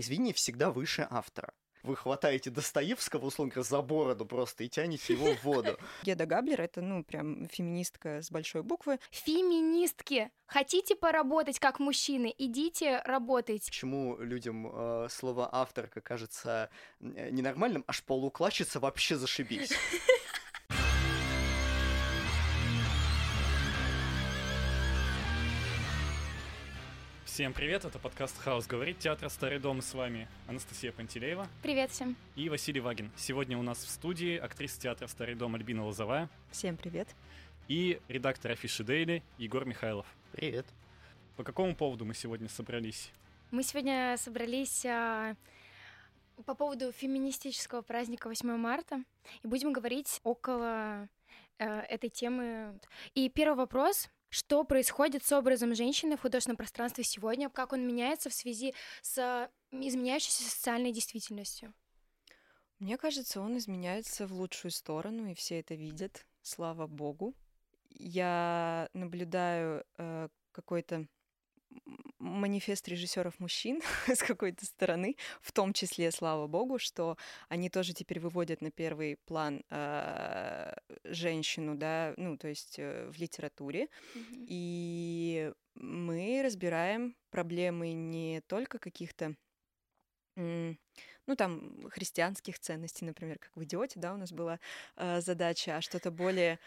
произведение всегда выше автора. Вы хватаете Достоевского, условно говоря, за бороду просто и тянете его в воду. Геда Габлер — это, ну, прям феминистка с большой буквы. Феминистки! Хотите поработать как мужчины? Идите работать. Почему людям э, слово авторка кажется э, ненормальным, аж полуклачется вообще зашибись? Всем привет, это подкаст «Хаос говорит», театр «Старый дом» с вами Анастасия Пантелеева Привет всем. и Василий Вагин. Сегодня у нас в студии актриса театра «Старый дом» Альбина Лозовая Всем привет. и редактор афиши «Дейли» Егор Михайлов. Привет. По какому поводу мы сегодня собрались? Мы сегодня собрались а, по поводу феминистического праздника 8 марта и будем говорить около э, этой темы. И первый вопрос. Что происходит с образом женщины в художественном пространстве сегодня? Как он меняется в связи с изменяющейся социальной действительностью? Мне кажется, он изменяется в лучшую сторону, и все это видят, слава богу. Я наблюдаю э, какой-то манифест режиссеров мужчин с какой-то стороны, в том числе, слава богу, что они тоже теперь выводят на первый план э, женщину, да, ну, то есть э, в литературе. И мы разбираем проблемы не только каких-то ну, там, христианских ценностей, например, как в «Идиоте», да, у нас была э, задача, а что-то более,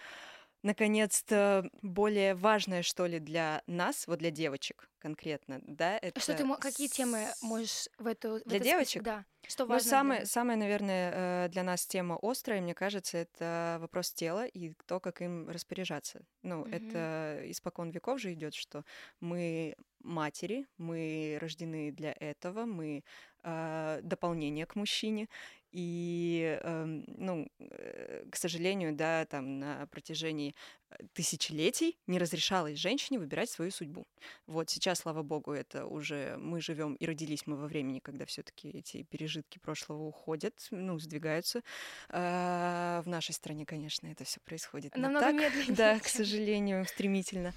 наконец-то, более важное, что ли, для нас, вот для девочек конкретно, да, это... А Что ты, какие темы можешь в эту... в Для этот список- девочек? Да. Что Ну, важно самое, для- самое, наверное, э, для нас тема острая, мне кажется, это вопрос тела и то, как им распоряжаться. Ну, Мгм. это испокон веков же идет, что мы матери, мы рождены для этого, мы э, дополнение к мужчине. И, эм, ну, э, к сожалению, да, там на протяжении э, тысячелетий не разрешалось женщине выбирать свою судьбу. Вот сейчас, слава богу, это уже мы живем и родились мы во времени, когда все-таки эти пережитки прошлого уходят, ну, сдвигаются. А, в нашей стране, конечно, это все происходит. Намного так. медленнее, Да, к сожалению, стремительно.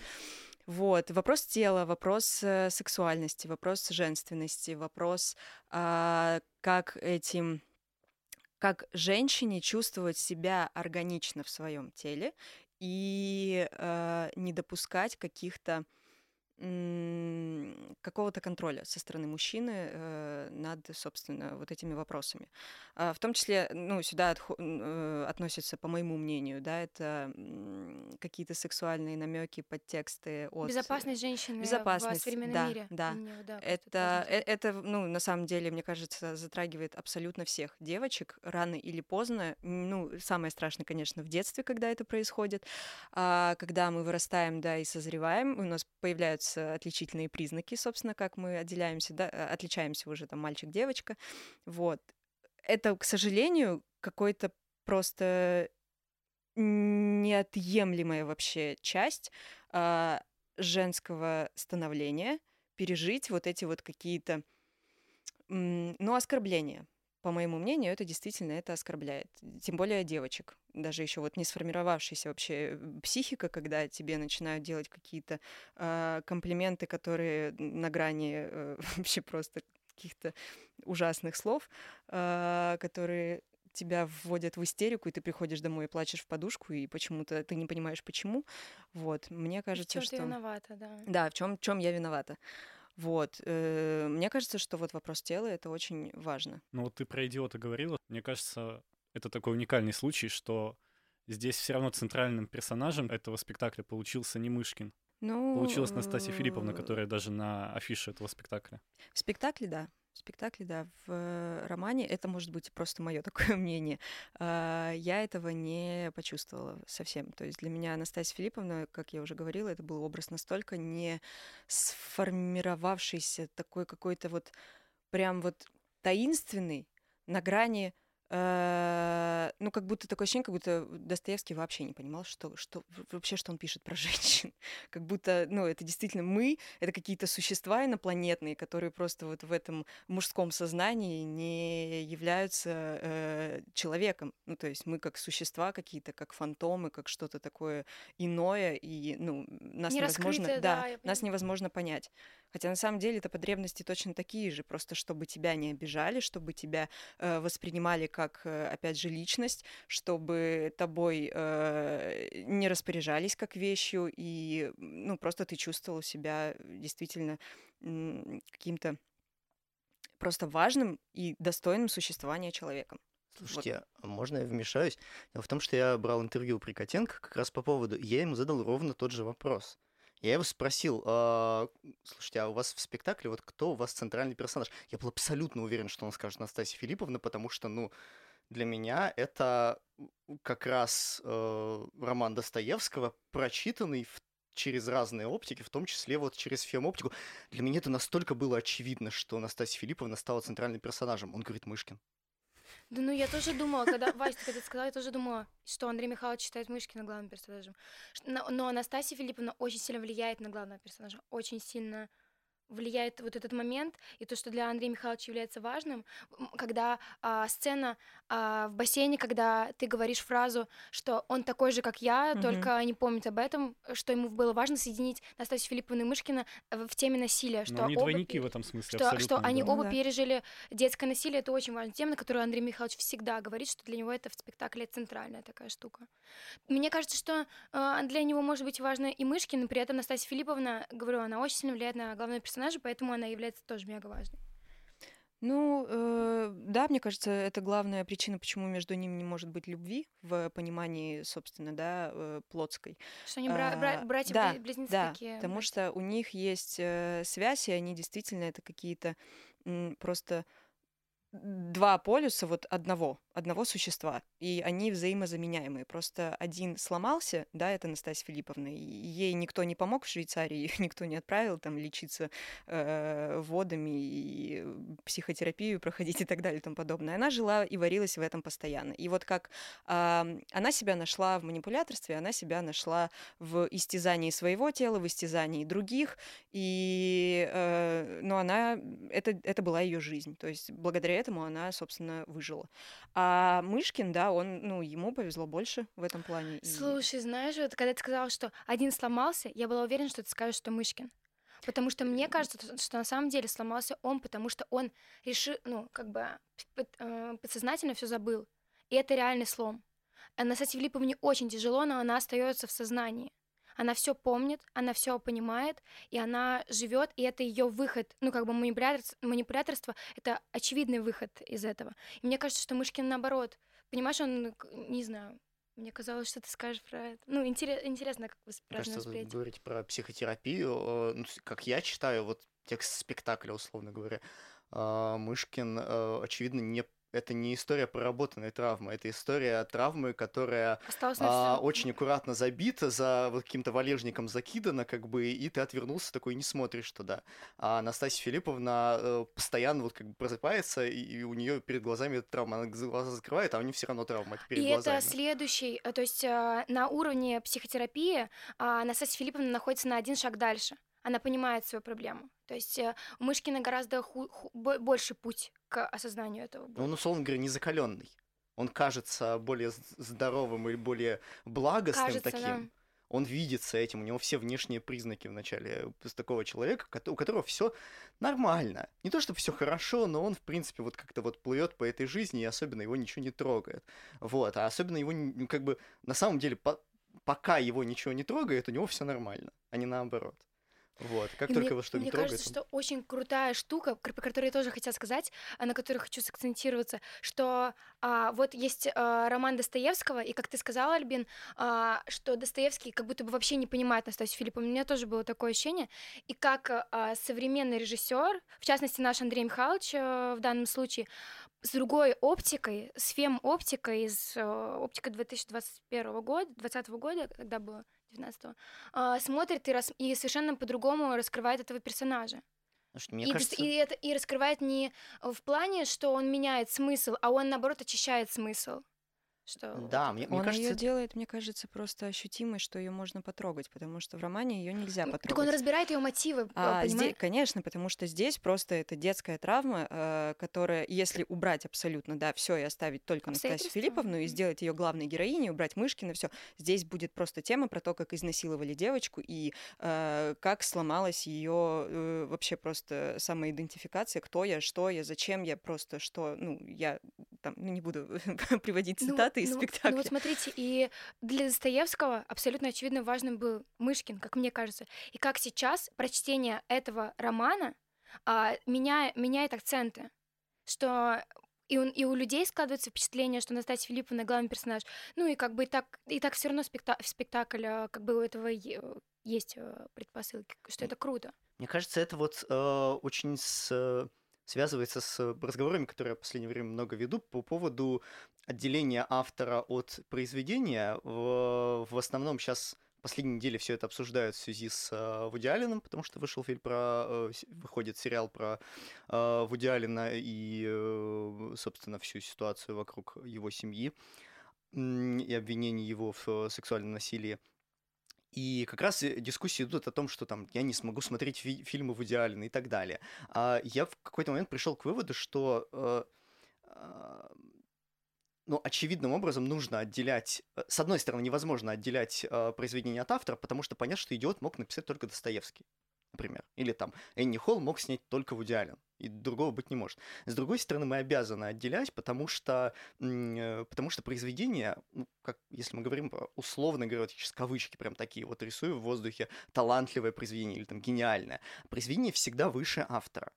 Вот, вопрос тела, вопрос э, сексуальности, вопрос женственности, вопрос, а, как этим как женщине чувствовать себя органично в своем теле и э, не допускать каких-то какого-то контроля со стороны мужчины э, над, собственно, вот этими вопросами. А, в том числе, ну, сюда н- э, относятся, по моему мнению, да, это какие-то сексуальные намеки, подтексты от... Безопасность женщины Безопасность, в современном да, мире. да. Да, Это, э- это, ну, на самом деле, мне кажется, затрагивает абсолютно всех девочек рано или поздно. Ну, самое страшное, конечно, в детстве, когда это происходит. А когда мы вырастаем, да, и созреваем, у нас появляются отличительные признаки, собственно, как мы отделяемся, да, э, отличаемся уже там мальчик-девочка. Вот. Это, к сожалению, какой-то просто неотъемлемая вообще часть а, женского становления пережить вот эти вот какие-то, ну, оскорбления. По моему мнению, это действительно это оскорбляет. Тем более девочек. Даже еще вот не сформировавшаяся вообще э, психика, когда тебе начинают делать какие-то а, комплименты, которые на грани э, вообще просто каких-то ужасных слов, а, которые тебя вводят в истерику, и ты приходишь домой и плачешь в подушку, и почему-то ты не понимаешь, почему. Вот, мне И в кажется, чём что... ты виновата, да. Да, в чем, чем я виновата. Вот. э, Мне кажется, что вот вопрос тела это очень важно. Ну вот ты про идиота говорила. Мне кажется, это такой уникальный случай, что здесь все равно центральным персонажем этого спектакля получился не Мышкин. Ну, Получилась Настасья Филипповна, э, которая даже на афише этого спектакля. В спектакле, да. В спектакле, да. В э, романе это может быть просто мое такое мнение. А, Я этого не почувствовала совсем. То есть для меня Анастасия Филипповна, как я уже говорила, это был образ настолько не сформировавшийся, такой какой-то вот прям вот таинственный, на грани ну, как будто такое ощущение, как будто Достоевский вообще не понимал, что, что вообще, что он пишет про женщин. Как будто, ну, это действительно мы, это какие-то существа инопланетные, которые просто вот в этом мужском сознании не являются э, человеком. Ну, то есть мы как существа какие-то, как фантомы, как что-то такое иное, и, ну, нас Не невозможно, раскрытое, да, да, нас невозможно понять. Хотя на самом деле это потребности точно такие же, просто чтобы тебя не обижали, чтобы тебя э, воспринимали как, э, опять же, личность, чтобы тобой э, не распоряжались как вещью, и, ну, просто ты чувствовал себя действительно каким-то просто важным и достойным существования человеком. Слушайте, а можно я вмешаюсь? Дело в том, что я брал интервью у Прикотенко как раз по поводу, я ему задал ровно тот же вопрос. Я его спросил, «А, слушайте, а у вас в спектакле вот кто у вас центральный персонаж? Я был абсолютно уверен, что он скажет Настасья Филипповна, потому что, ну, для меня это как раз э, роман Достоевского, прочитанный в- через разные оптики, в том числе вот через фем-оптику. Для меня это настолько было очевидно, что Настасья Филипповна стала центральным персонажем. Он говорит Мышкин. Да ну я тоже думала, когда Вася, когда сказала, я тоже думала, что Андрей Михайлович считает Мышкина главным персонажем. Но Анастасия Филипповна очень сильно влияет на главного персонажа, очень сильно влияет вот этот момент, и то, что для Андрея Михайловича является важным, когда а, сцена а, в бассейне, когда ты говоришь фразу, что он такой же, как я, Мгм. только не помнит об этом, что ему было важно соединить Настасью Филипповну и Мышкина в в теме насилия, что Но они оба двойники в этом смысле, что, что они да. оба да. пережили детское насилие, это очень важная тема, на которую Андрей Михайлович всегда говорит, что для него это в спектакле центральная такая штука. Мне кажется, что э, для него может быть важно и Мышкин, и при этом Настасья Филипповна, говорю, она очень сильно влияет на главного персонажа, поэтому она является тоже мега важной. Ну, э, да, мне кажется, это главная причина, почему между ними не может быть любви в понимании, собственно, да, э, плотской. Что они бра- бра- А, братья да, бли- близнецы да, такие. потому братья. что у них есть э, связь, и они действительно это какие-то м, просто два полюса вот одного, одного существа, и они взаимозаменяемые. Просто один сломался, да, это Настасья Филипповна, и ей никто не помог в Швейцарии, их никто не отправил там лечиться э, водами и психотерапию проходить и так далее и тому подобное. Она жила и варилась в этом постоянно. И вот как а, она себя нашла в манипуляторстве, она себя нашла в истязании своего тела, в истязании других, и, э, но она, это, это была ее жизнь, то есть благодаря этому она, собственно, выжила. А Мышкин, да, он, ну, ему повезло больше в этом плане. и- Слушай, знаешь, вот когда ты сказала, что один сломался, я была уверена, что ты скажешь, что Мышкин. Потому что мне кажется, что на самом деле сломался он, потому что он решил, ну, как бы э, подсознательно все забыл. И это реальный слом. А Настасье Филипповне очень тяжело, но она остается в сознании. Она все помнит, она все понимает, и она живет, и это ее выход. Ну, как бы манипуляторство, манипуляторство это очевидный выход из этого. И мне кажется, что Мышкин наоборот. Понимаешь, он, не знаю, мне казалось, что ты скажешь про это. Ну, интерес- интересно, как вы кажется, вы говорите про психотерапию. э, ну, как я читаю, вот текст спектакля, условно говоря, а, Мышкин, э, очевидно, не это не история проработанной травмы, это история травмы, которая Осталось а, очень аккуратно забита, за вот каким-то валежником закидана, как бы, и ты отвернулся такой, не смотришь туда. А Настасья Филипповна э, постоянно вот как бы просыпается, и, и у нее перед глазами эта травма, она глаза закрывает, а у нее все равно травма перед И глазами. это следующий, э, то есть э, на уровне психотерапии а, Настасья Филипповна находится на один шаг дальше. Она понимает свою проблему. То есть э, у Мышкина гораздо ху- ху- бо- больше путь к осознанию этого. Ну, был. он, условно говоря, не закаленный. Он кажется более здоровым или более благостным Кажется, таким. да. Он видится этим, у него все внешние признаки вначале с такого человека, у которого все нормально. Не то чтобы все хорошо, но он, в принципе, вот как-то вот плывет по этой жизни, и особенно его ничего не трогает. Вот, а особенно его, ну, как бы, на самом деле, по- пока его ничего не трогает, у него все нормально, а не наоборот. Вот, как И только мне, его что-нибудь мне трогает, кажется, что очень крутая штука, про которую я тоже хотела сказать, а на которой хочу сакцентироваться, что а, вот есть а, роман Достоевского, и как ты сказала, Альбин, а, что Достоевский как будто бы вообще не понимает Настасью Филипповну. У меня тоже было такое ощущение. И как а, современный режиссер, в частности наш Андрей Михайлович а, в данном случае, с другой оптикой, с фем-оптикой, из а, оптикой 2021 года, 2020 года, когда было 19 смотрит и, рас- и совершенно по-другому раскрывает этого персонажа. Потому что и, кажется... и это и раскрывает не в плане, что он меняет смысл, а он наоборот очищает смысл. Что Да, мне, мне Он кажется, ее это- делает, мне кажется, просто ощутимой, что ее можно потрогать, потому что в романе ее нельзя потрогать. Так он разбирает ее мотивы, А, понимаешь? здесь, конечно, потому что здесь просто это детская травма, э, которая, если убрать абсолютно, да, все и оставить только Настасью Обстоятельства. Филипповну и сделать ее главной героиней, убрать Мышкина, все, здесь будет просто тема про то, как изнасиловали девочку и э, как сломалась ее вообще просто самоидентификация, кто я, что я, зачем я, просто что, ну, я там, ну, не буду приводить Ну, цитаты из ну, спектакля. Ну вот смотрите, и для Достоевского абсолютно очевидно важным был Мышкин, как мне кажется. И как сейчас прочтение этого романа а, меня, меняет акценты. Что и, он, и у людей складывается впечатление, что Настасья Филипповна главный персонаж. Ну и как бы и так, и так все равно спекта- спектакль, а, как бы у этого есть э, предпосылки, что это круто. Мне кажется, это вот э, очень с, э, связывается с разговорами, которые я в последнее время много веду по поводу отделения автора от произведения. В, в основном сейчас последней неделе все это обсуждают в связи с э, Вуди Алленом, потому что вышел фильм про... э, выходит сериал про э, Вуди Аллена и, э, собственно, всю ситуацию вокруг его семьи и обвинений его в э, сексуальном насилии. И как раз э, дискуссии идут о том, что там я не смогу смотреть фи- фильмы в идеале и так далее. А я в какой-то момент пришел к выводу, что э, а, ну, очевидным образом нужно отделять... э, С одной стороны, невозможно отделять э, произведение от автора, потому что понятно, что «Идиот» мог написать только Достоевский, например. Или там Энни Холл мог снять только Вуди Аллен. И другого быть не может. С другой стороны, мы обязаны отделять, потому что, э, потому что произведение, ну, как если мы говорим про условно говоря, сейчас кавычки прям такие, вот рисую в воздухе талантливое произведение или там гениальное, произведение всегда выше автора.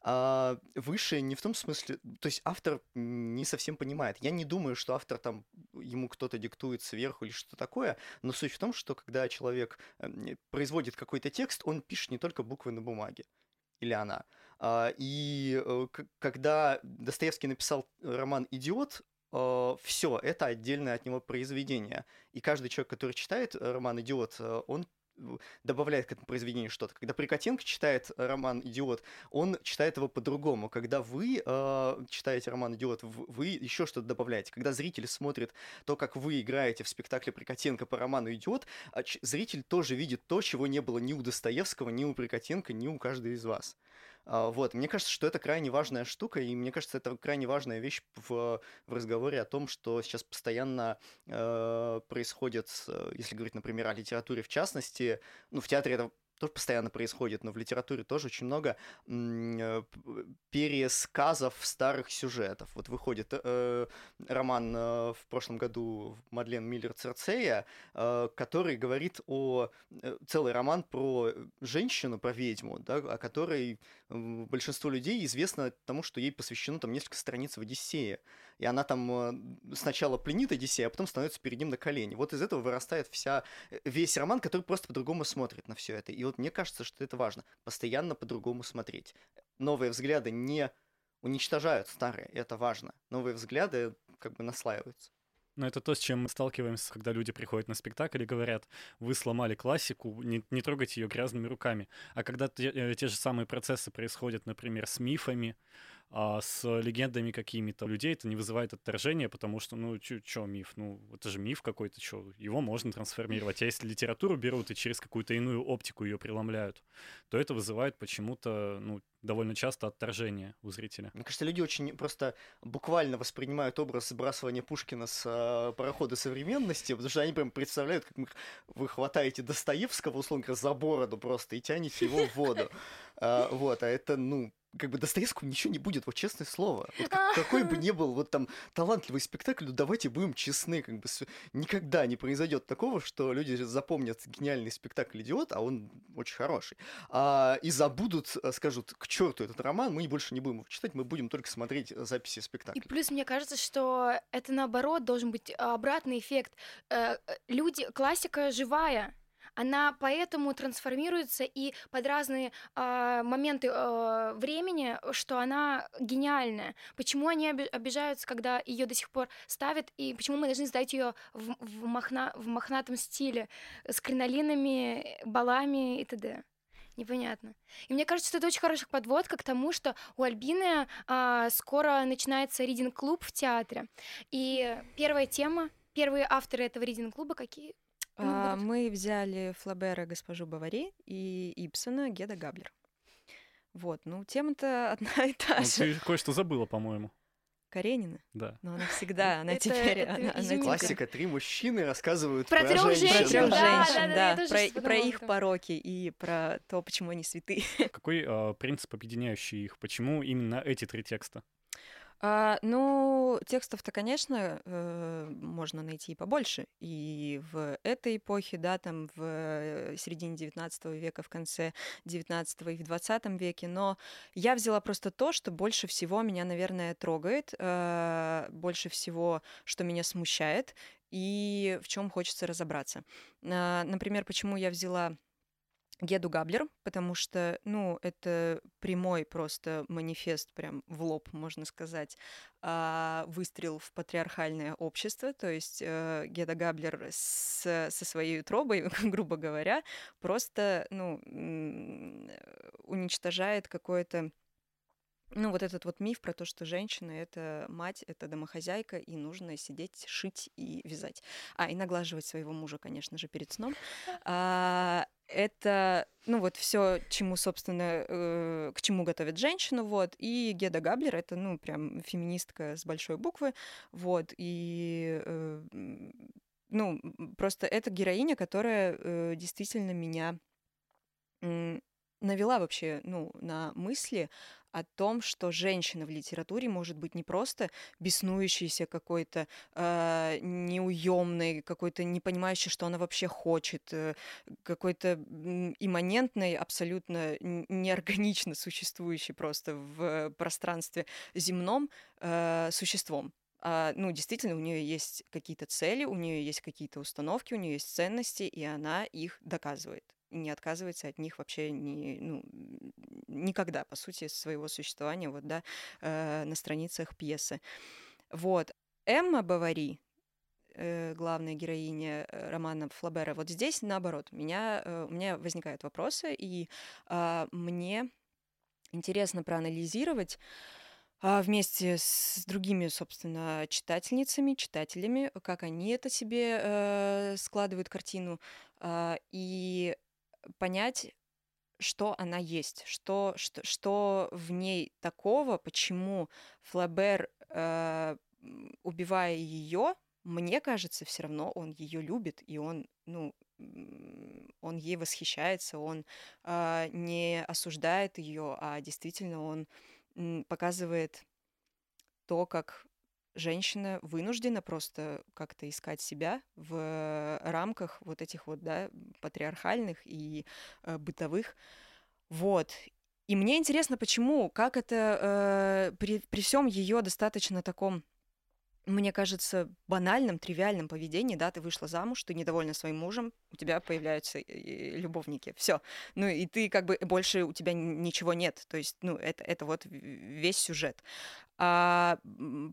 А, выше не в том смысле, то есть автор не совсем понимает. Я не думаю, что автор там ему кто-то диктует сверху или что такое, но суть в том, что когда человек производит какой-то текст, он пишет не только буквы на бумаге или она. А, И э, когда Достоевский написал роман «Идиот», все, это отдельное от него произведение. И каждый человек, который читает э, роман «Идиот», э, он добавляет к этому произведению что-то. Когда Прикотенко читает роман «Идиот», он читает его по-другому. Когда вы э, читаете роман «Идиот», вы еще что-то добавляете. Когда зритель смотрит то, как вы играете в спектакле Прикотенко по роману «Идиот», а зритель тоже видит то, чего не было ни у Достоевского, ни у Прикотенко, ни у каждого из вас. А, Вот, мне кажется, что это крайне важная штука, и мне кажется, это крайне важная вещь в, в разговоре о том, что сейчас постоянно э, происходит, э, если говорить, например, о литературе в частности, ну, в театре это тоже постоянно происходит, но в литературе тоже очень много э, п- пересказов старых сюжетов. Вот выходит э, роман э, в прошлом году Мадлен Миллер Церцея, э, который говорит о э, целый роман про женщину, про ведьму, да, о которой большинство людей известно тому, что ей посвящено там несколько страниц в Одиссее. И она там э, сначала пленит Одиссея, а потом становится перед ним на колени. Вот из этого вырастает вся, э, весь роман, который просто по-другому смотрит на все это. И вот мне кажется, что это важно. Постоянно по-другому смотреть. Новые взгляды не уничтожают старые, и это важно. Новые взгляды как бы наслаиваются. Но это то, с чем мы сталкиваемся, когда люди приходят на спектакль и говорят, вы сломали классику, не, не трогайте ее грязными руками. А когда те, э, те же самые процессы происходят, например, с мифами, а, с легендами какими-то, людей это не вызывает отторжения, потому что, ну, чё миф? Ну, это же миф какой-то, чё, его можно трансформировать. А если литературу берут и через какую-то иную оптику ее преломляют, то это вызывает почему-то, ну, довольно часто отторжение у зрителя. Мне кажется, люди очень просто буквально воспринимают образ сбрасывания Пушкина с э, парохода современности, потому что они прям представляют, как вы хватаете Достоевского, условно говоря, за бороду просто и тянете его в воду. А, Вот, а это, ну, как бы Достоевскому ничего не будет, вот честное слово. Вот как- какой бы ни был вот там талантливый спектакль, ну давайте будем честны, как бы никогда не произойдет такого, что люди запомнят гениальный спектакль «Идиот», а он очень хороший, а, и забудут, а, скажут, к черту этот роман, мы больше не будем его читать, мы будем только смотреть э, записи И спектакля. плюс мне кажется, что это наоборот должен быть обратный эффект. Э, э, Люди, классика живая. Она поэтому трансформируется и под разные а, моменты а, времени, что она гениальная. Почему они оби- обижаются, когда ее до сих пор ставят, и почему мы должны сдать ее в, в, мохна- в мохнатом стиле с кринолинами, балами и т.д. непонятно. И мне кажется, что это очень хорошая подводка к тому, что у Альбины а, скоро начинается ридинг-клуб в театре. И первая тема, первые авторы этого ридинг-клуба какие? Ну, А, мы взяли Флабера госпожу Бавари и Ибсона Геда Габлер. Вот, ну тема-то одна и та Ну, же. ты кое-что забыла, по-моему. Каренина. Да. Но она всегда, она Это- теперь, это она, она Классика. Три мужчины рассказывают Про про, трёх женщин. Про трех да, женщин, да, да, да, про, про их этом. пороки и про то, почему они святы. Какой а, принцип, объединяющий их? Почему именно эти три текста? А, ну, текстов-то, конечно, э, можно найти и побольше. И в этой эпохе, да, там в э, середине XIX века, в конце XIX и в XX веке. Но я взяла просто то, что больше всего меня, наверное, трогает, э, больше всего, что меня смущает и в чем хочется разобраться. А, Например, почему я взяла Геду Габлер, потому что, ну, это прямой просто манифест, прям в лоб, можно сказать, а, выстрел в патриархальное общество, то есть э, Геда Габлер с, со своей утробой, грубо говоря, просто, ну, уничтожает какое-то ну, вот этот вот миф про то, что женщина — это мать, это домохозяйка, и нужно сидеть, шить и вязать. А, и наглаживать своего мужа, конечно же, перед сном. А, это, ну, вот все, чему, собственно, э, к чему готовит женщину, вот. И Геда Габлер — это, ну, прям феминистка с большой буквы, вот. И, э, ну, просто это героиня, которая э, действительно меня навела вообще, ну, на мысли о том, что женщина в литературе может быть не просто беснующейся какой-то, э, неуемной, какой-то не понимающей, что она вообще хочет, э, какой-то имманентной, абсолютно неорганично существующей просто в пространстве земном э, существом. А, ну, действительно, у нее есть какие-то цели, у нее есть какие-то установки, у нее есть ценности, и она их доказывает. Не отказывается от них вообще ни, ну, никогда, по сути, своего существования, вот, да, э, на страницах пьесы. Вот. Эмма Бавари, э, главная героиня э, романа Флабера, вот здесь наоборот, меня, э, у меня возникают вопросы, и а, мне интересно проанализировать а, вместе с другими, собственно, читательницами, читателями, как они это себе э, складывают картину, а, и понять, что она есть, что, что, что в ней такого, почему Флабер, э, убивая ее, мне кажется, все равно он ее любит, и он, ну, он ей восхищается, он а, не осуждает ее, а действительно он показывает то, как женщина вынуждена просто как-то искать себя в рамках вот этих вот, да, патриархальных и э, бытовых. Вот. И мне интересно, почему, как это э, при, при всем ее достаточно таком мне кажется, банальном, тривиальном поведении, да, ты вышла замуж, ты недовольна своим мужем, у тебя появляются э, любовники, все. Ну и ты как бы больше у тебя ничего нет, то есть, ну это это вот весь сюжет. А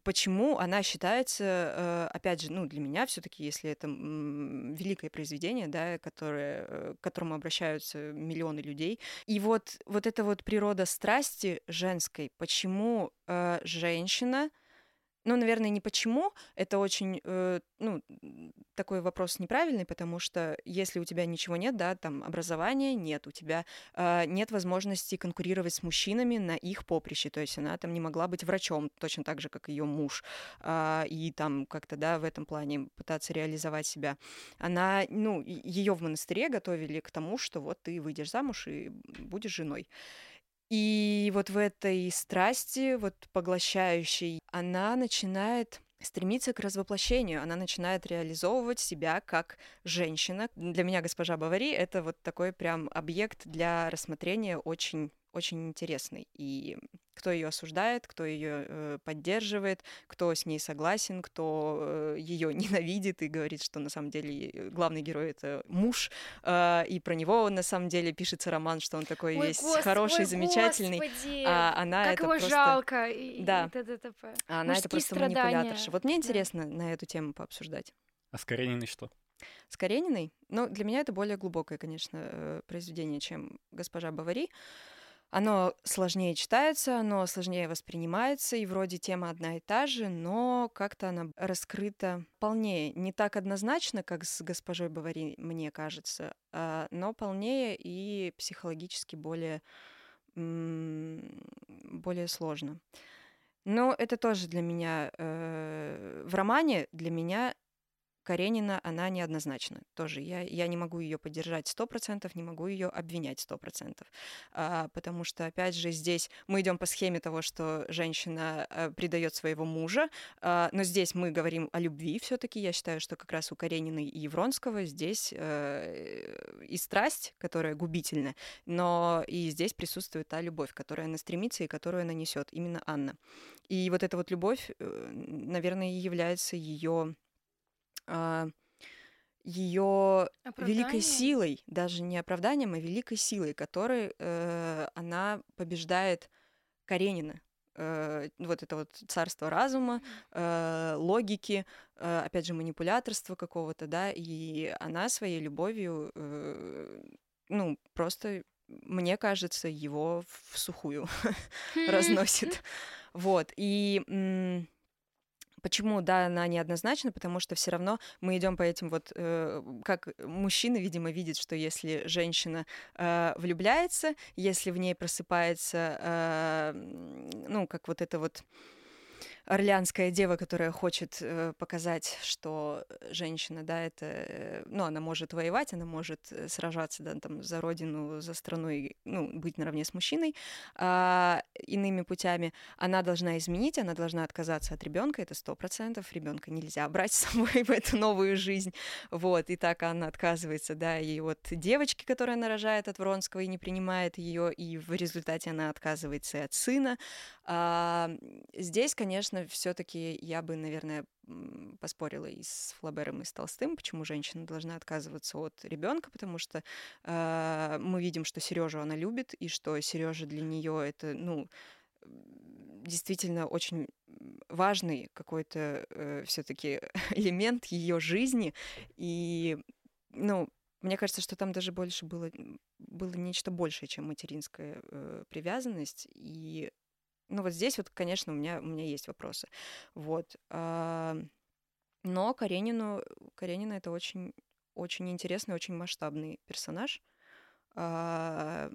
почему она считается, э, опять же, ну для меня все-таки, если это великое произведение, да, которое, э, к которому обращаются миллионы людей, и вот вот эта вот природа страсти женской, почему э, женщина ну, наверное, не почему. Это очень, э, ну, такой вопрос неправильный, потому что если у тебя ничего нет, да, там образования нет, у тебя э, нет возможности конкурировать с мужчинами на их поприще, то есть она там не могла быть врачом, точно так же, как ее муж, а, и там как-то, да, в этом плане пытаться реализовать себя. Она, ну, ее в монастыре готовили к тому, что вот ты выйдешь замуж и будешь женой. И вот в этой страсти, вот поглощающей, она начинает стремиться к развоплощению, она начинает реализовывать себя как женщина. Для меня госпожа Бавари — это вот такой прям объект для рассмотрения очень очень интересный. И кто ее осуждает, кто ее э, поддерживает, кто с ней согласен, кто э, ее ненавидит и говорит, что на самом деле э, главный герой это муж, э, и про него на самом деле пишется роман, что он такой Ой, весь гос- хороший, ой, замечательный, господи, а она как это его просто... жалко. И, Да. и т.д. А она это просто страдания, манипуляторша. Вот мне да. интересно на эту тему пообсуждать. А с Карениной что? с Карениной. Но для меня это более глубокое, конечно, э, произведение, чем «Госпожа Бавари». Оно сложнее читается, оно сложнее воспринимается, и вроде тема одна и та же, но как-то она раскрыта полнее. Не так однозначно, как с госпожой Бавари, мне кажется, а, но полнее и психологически более, более сложно. Но это тоже для меня э, в романе для меня Каренина, она неоднозначна. Тоже я, я не могу ее поддержать сто процентов, не могу ее обвинять сто процентов. А, потому что, опять же, здесь мы идем по схеме того, что женщина а, предает своего мужа, а, но здесь мы говорим о любви все-таки. Я считаю, что как раз у Карениной и Вронского здесь а, и страсть, которая губительна, но и здесь присутствует та любовь, которая она стремится и которую она несет, именно Анна. И вот эта вот любовь, э, наверное, является ее ее великой силой, даже не оправданием, а великой силой, которой э, она побеждает Каренина. Э, вот это вот царство разума, э, логики, э, опять же, манипуляторства какого-то, да, и она своей любовью, э, ну, просто, мне кажется, его в сухую разносит. Вот, и Почему, да, она неоднозначна? Потому что все равно мы идем по этим вот, э, как мужчина, видимо, видит, что если женщина э, влюбляется, если в ней просыпается, э, ну, как вот это вот орлеанская дева, которая хочет э, показать, что женщина, да, это, э, ну, она может воевать, она может э, сражаться, да, там, за родину, за страну и, ну, быть наравне с мужчиной а, иными путями, она должна изменить, она должна отказаться от ребенка, это сто процентов, ребенка нельзя брать с собой в эту новую жизнь, вот, и так она отказывается, да, и от девочки, которая нарожает от Вронского и не принимает ее, и в результате она отказывается и от сына. А, здесь, конечно, конечно, все-таки я бы, наверное, поспорила и с Флабером, и с Толстым, почему женщина должна отказываться от ребенка, потому что э, мы видим, что Сережу она любит, и что Сережа для нее это, ну, действительно очень важный какой-то э, все-таки элемент ее жизни. И, ну, мне кажется, что там даже больше было, было нечто большее, чем материнская э, привязанность. И ну вот здесь вот, конечно, у меня, у меня есть вопросы. Вот. А, но Каренину, Каренина это очень, очень интересный, очень масштабный персонаж. А,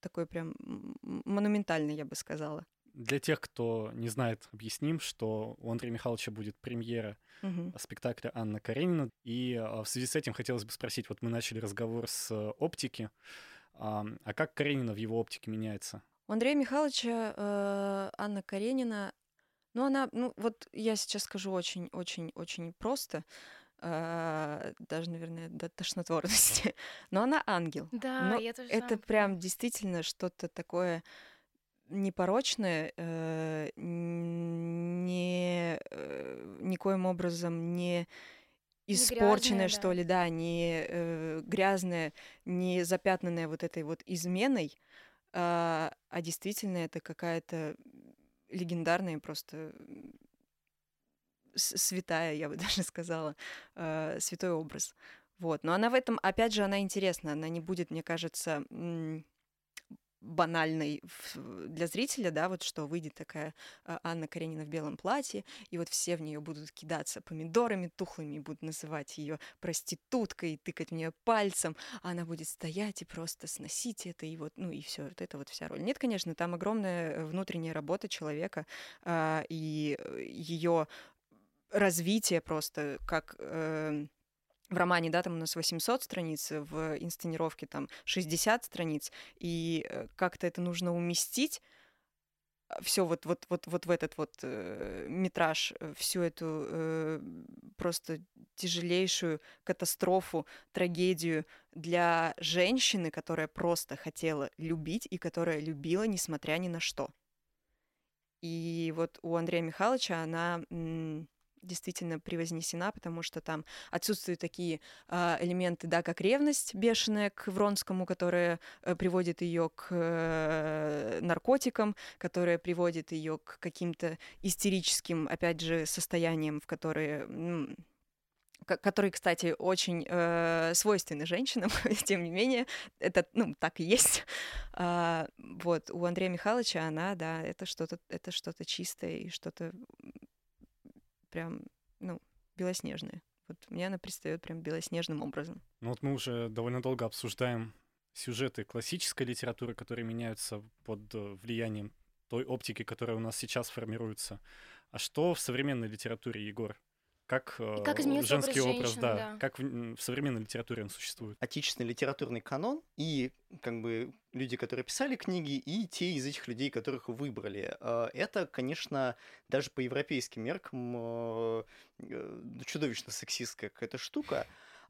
такой прям монументальный, я бы сказала. Для тех, кто не знает, объясним, что у Андрея Михайловича будет премьера угу. спектакля Анна Каренина. И а, в связи с этим хотелось бы спросить, вот мы начали разговор с оптики, а как Каренина в его оптике меняется? У Андрея Михайловича э, Анна Каренина, ну она, ну вот я сейчас скажу очень-очень-очень просто, э, даже, наверное, до тошнотворности, но она ангел. Да, но я тоже Это сам. прям действительно что-то такое непорочное, э, не, э, никоим образом не испорченное, не что да. ли, да, не э, грязное, не запятнанное вот этой вот изменой, а, а действительно это какая-то легендарная просто святая, я бы даже сказала, э, святой образ. Вот. Но она в этом, опять же, она интересна. Она не будет, мне кажется, банальной для зрителя, да, вот что выйдет такая а, Анна Каренина в белом платье, и вот все в нее будут кидаться помидорами тухлыми, будут называть ее проституткой, и тыкать в нее пальцем, а она будет стоять и просто сносить это, и вот, ну и все, вот это вот вся роль. Нет, конечно, там огромная внутренняя работа человека, а, и э, ее развитие просто как э, в романе, да, там у нас 800 страниц, в инсценировке там 60 страниц, и э, как-то это нужно уместить, э, все вот, вот, вот, вот в этот вот э, метраж, э, всю эту э, просто тяжелейшую катастрофу, трагедию для женщины, которая просто хотела любить и которая любила, несмотря ни на что. И вот у Андрея Михайловича она действительно превознесена, потому что там отсутствуют такие э, элементы, да, как ревность бешеная к Вронскому, которая э, приводит ее к э, наркотикам, которая приводит ее к каким-то истерическим, опять же, состояниям, в которые которые, кстати, очень э, свойственны женщинам, тем не менее, это, ну, так и есть. А, вот, у Андрея Михайловича она, да, это что-то, это что-то чистое и что-то прям, ну, белоснежное. Вот мне она предстает прям белоснежным образом. Ну вот мы уже довольно долго обсуждаем сюжеты классической литературы, которые меняются под э, влиянием той оптики, которая у нас сейчас формируется. А что в современной литературе, Егор? Как, И как э, изменился женский образ образ, женщин, да, да. как в, в современной литературе он существует? Отечественный литературный канон и как бы люди, которые писали книги, и те из этих людей, которых выбрали. Э, Это, конечно, даже по европейским меркам э, э, чудовищно сексистская какая-то штука.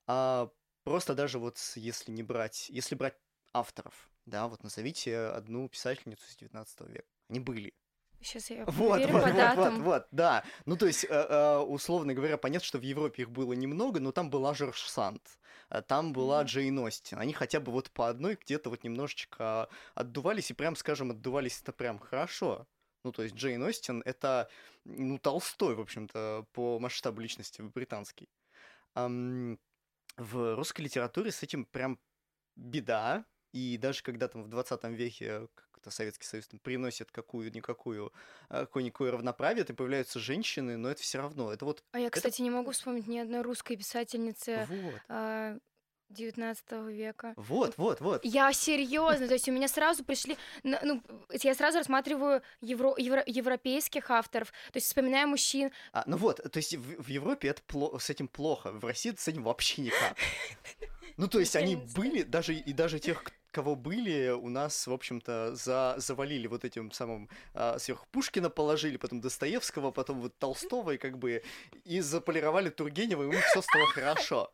А просто даже вот если не брать, если брать авторов, да, вот назовите одну писательницу с 19 века. Они были. Сейчас я Вот, проверю вот, по вот, датам. вот, вот, да. Ну, то есть, э, э, условно говоря, понятно, что в Европе их было немного, но там была Жорж Санд, э, там была Мгм. Джейн Остин. Они хотя бы вот по одной где-то вот немножечко отдувались, и прям, скажем, отдувались это прям хорошо. Ну, то есть Джейн Остин — это, ну, Толстой, в общем-то, по масштабу личности британский. В русской литературе с этим прям беда, и даже когда там в 20 веке как-то Советский Союз там приносит какую-никакую, э, какое-никакое равноправие, то появляются женщины, но это все равно. Это вот... А я, кстати, не могу вспомнить ни одной русской писательницы Вот, а, 19 века. вот, вот, вот. Я серьезно, то есть у меня сразу пришли, ну, я сразу рассматриваю евро, евро- европейских авторов, то есть вспоминаю мужчин. А, ну вот, то есть в, в Европе это пло- с этим плохо, в России с этим вообще никак. Ну, то есть они были, даже и даже тех, кого были, у нас, в общем-то, за, завалили вот этим самым а, сверху Пушкина положили, потом Достоевского, потом вот Толстого, и как бы и заполировали Тургенева, и у них все стало хорошо.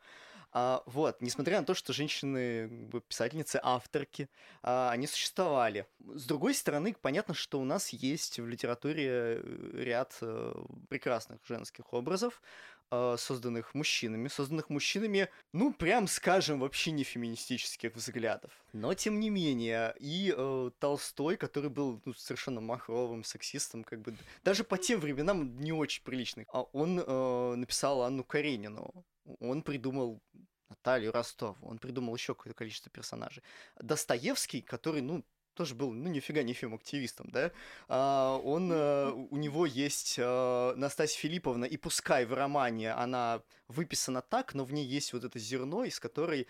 А, вот, несмотря на то, что женщины, как бы, писательницы, авторки, а, они существовали. С другой стороны, понятно, что у нас есть в литературе э, ряд э, прекрасных женских образов, э, созданных мужчинами, созданных мужчинами, ну, прям скажем, вообще не феминистических взглядов. Но, тем не менее, и э, Толстой, который был ну, совершенно махровым сексистом, как бы, даже по тем временам не очень приличный, а он э, написал Анну Каренину, он придумал Наталью Ростову, он придумал еще какое-то количество персонажей. Достоевский, который, ну, тоже был, ну, нифига не фем-активистом, да, а, он, э, у него есть э, Настасья Филипповна, и пускай в романе она выписана так, но в ней есть вот это зерно, из которой,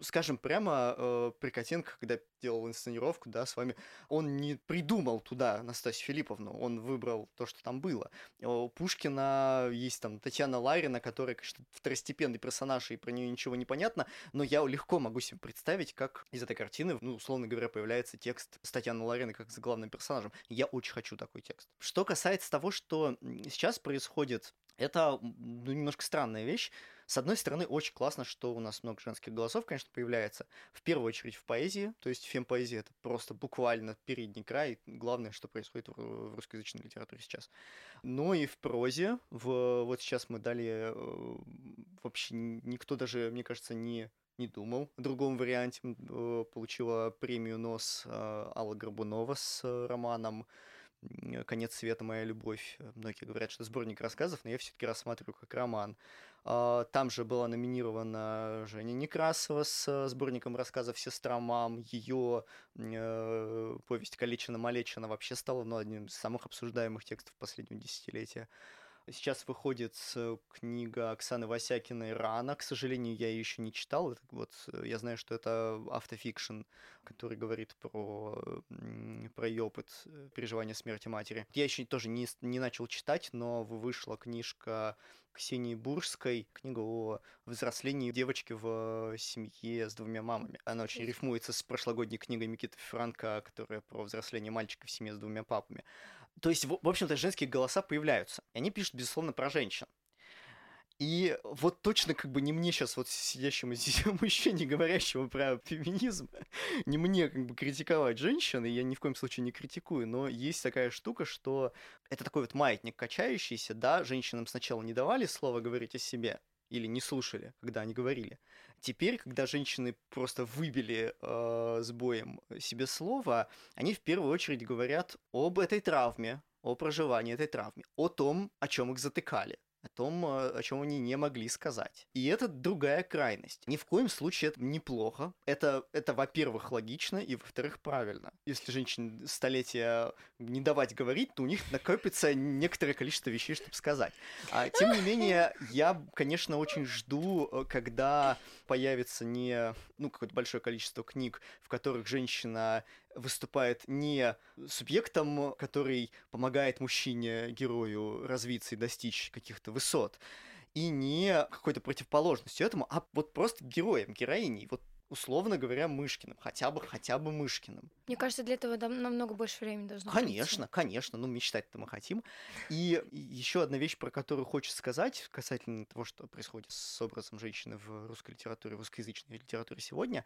скажем прямо, э, Прикотенко, когда делал инсценировку, да, с вами, он не придумал туда Настасью Филипповну, он выбрал то, что там было. У Пушкина есть там Татьяна Ларина, которая, конечно, второстепенный персонаж, и про нее ничего не понятно, но я легко могу себе представить, как из этой картины, ну, условно говоря, появляется текст с Татьяной Лариной как с главным персонажем. Я очень хочу такой текст. Что касается того, что сейчас происходит, это ну, немножко странная вещь. С одной стороны, очень классно, что у нас много женских голосов, конечно, появляется. В первую очередь в поэзии, то есть фемпоэзия это просто буквально передний край, главное, что происходит в, русскоязычной литературе сейчас. Но и в прозе, в, вот сейчас мы дали, э, вообще никто даже, мне кажется, не, не думал о другом варианте. Э, Получила премию НОС э, Алла Горбунова с романом «Конец света. Моя любовь». Многие говорят, что сборник рассказов, но я все-таки рассматриваю как роман. А, Там же была номинирована Женя Некрасова с э, сборником рассказов «Сестра мам». Ее э, повесть «Калечина-малечина» вообще стала ну, одним из самых обсуждаемых текстов последнего десятилетия. Сейчас выходит э, книга Оксаны Васякиной «Рана». К сожалению, я ее еще не читал. Это вот, э, я знаю, что это автофикшн, который говорит про, про ее опыт э, переживания смерти матери. Я еще тоже не, не начал читать, но вышла книжка Ксении Буржской, книга о взрослении девочки в семье с двумя мамами. Она очень рифмуется с прошлогодней книгой Микиты Франка, которая про взросление мальчика в семье с двумя папами. То есть, в общем-то, женские голоса появляются. И они пишут, безусловно, про женщин. И вот точно как бы не мне сейчас вот сидящему здесь мужчине, говорящему про феминизм, не мне как бы критиковать женщин, и я ни в коем случае не критикую, но есть такая штука, что это такой вот маятник качающийся, да, женщинам сначала не давали слова говорить о себе, или не слушали, когда они говорили. Теперь, когда женщины просто выбили э, с боем себе слово, они в первую очередь говорят об этой травме, о проживании этой травме, о том, о чем их затыкали. Том, э, о чем они не могли сказать. И это другая крайность. Ни в коем случае это неплохо. Это, это во-первых, логично, и во-вторых, правильно. Если женщин столетия не давать говорить, то у них накопится некоторое количество вещей, чтобы сказать. А, тем не менее, я, конечно, очень жду, э, когда появится не ну, какое-то большое количество книг, в которых женщина выступает не субъектом, который помогает мужчине-герою развиться и достичь каких-то высот, и не какой-то противоположностью этому, а вот просто героем, героиней. Вот условно говоря, Мышкиным, хотя бы, хотя бы Мышкиным. Мне кажется, для этого намного больше времени должно Конечно, пройти. конечно, ну мечтать-то мы хотим. И еще одна вещь, про которую хочется сказать, касательно того, что происходит с образом женщины в русской литературе, в русскоязычной литературе сегодня,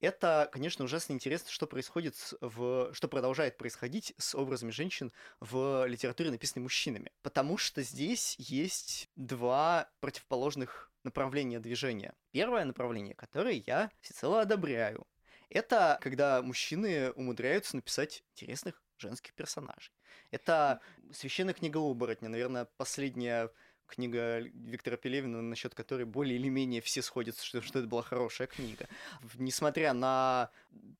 это, конечно, ужасно интересно, что происходит в... что продолжает происходить с образами женщин в литературе, написанной мужчинами. Потому что здесь есть два противоположных направление движения. Первое направление, которое я всецело одобряю, это когда мужчины умудряются написать интересных женских персонажей. Это «Священная книга оборотня», наверное, последняя книга Виктора Пелевина, насчет которой более или менее все сходятся, что, что это была хорошая книга. Несмотря на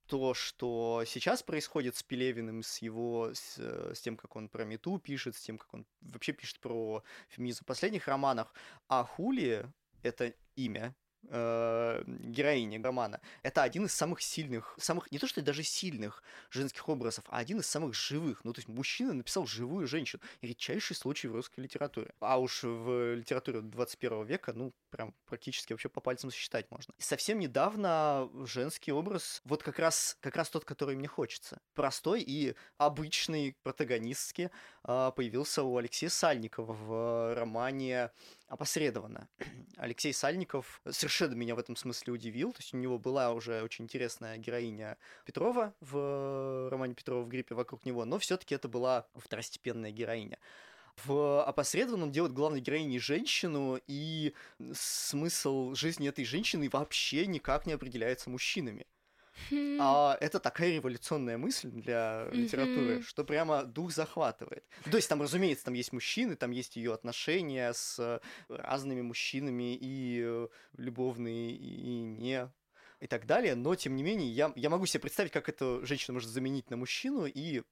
то, что сейчас происходит с Пелевиным, с его, с, с тем, как он про Мету пишет, с тем, как он вообще пишет про феминизм в последних романах, а Хули это имя э, героини романа, это один из самых сильных, самых, не то что даже сильных женских образов, а один из самых живых. Ну, то есть мужчина написал живую женщину. Редчайший случай в русской литературе. А уж в литературе 21 века, ну, прям практически вообще по пальцам сосчитать можно. И совсем недавно женский образ, вот как раз, как раз тот, который мне хочется. Простой и обычный протагонистский э, появился у Алексея Сальникова в романе опосредованно. Алексей Сальников совершенно меня в этом смысле удивил. То есть у него была уже очень интересная героиня Петрова в романе Петрова в гриппе вокруг него, но все-таки это была второстепенная героиня. В опосредованном делают главной героиней женщину, и смысл жизни этой женщины вообще никак не определяется мужчинами. А это такая революционная мысль для литературы, mm-hmm. что прямо дух захватывает. То есть там, разумеется, там есть мужчины, там есть ее отношения с разными мужчинами и любовные, и не и так далее, но тем не менее я, я могу себе представить, как эта женщина может заменить на мужчину, и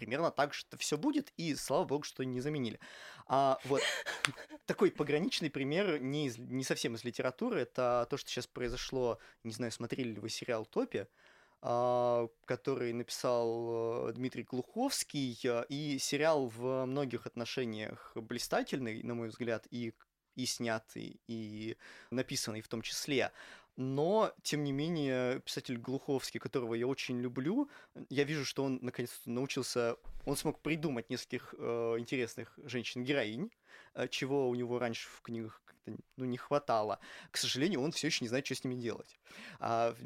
примерно так же все будет, и слава богу, что не заменили. А вот такой пограничный пример, не, из, не совсем из литературы, это то, что сейчас произошло, не знаю, смотрели ли вы сериал «Топи», а, который написал э, Дмитрий Глуховский, э, и сериал в многих отношениях блистательный, на мой взгляд, и и снятый, и написанный в том числе но, тем не менее, писатель Глуховский, которого я очень люблю, я вижу, что он наконец-то научился, он смог придумать нескольких э, интересных женщин-героинь, э, чего у него раньше в книгах ну, не хватало. К сожалению, он все еще не знает, что с ними делать. А,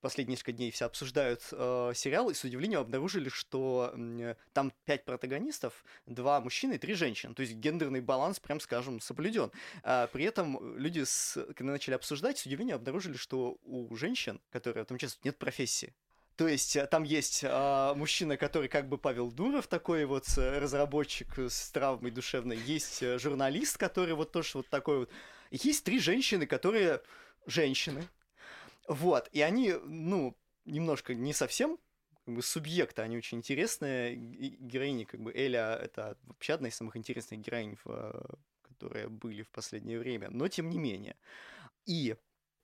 последние несколько дней все обсуждают э, сериал и с удивлением обнаружили, что э, там пять протагонистов, два мужчины и три женщины. То есть гендерный баланс, прям скажем, соблюден. А, при этом люди, с, когда начали обсуждать, с удивлением обнаружили, что у женщин, которые там участвуют, нет профессии. То есть э, там есть э, мужчина, который как бы Павел Дуров, такой вот э, разработчик с травмой душевной. Есть э, журналист, который вот тоже вот такой вот. Есть три женщины, которые женщины, вот, и они, ну, немножко не совсем как бы субъекты, они очень интересные. Героини, как бы Эля, это вообще одна из самых интересных героинь, которые были в последнее время, но тем не менее. И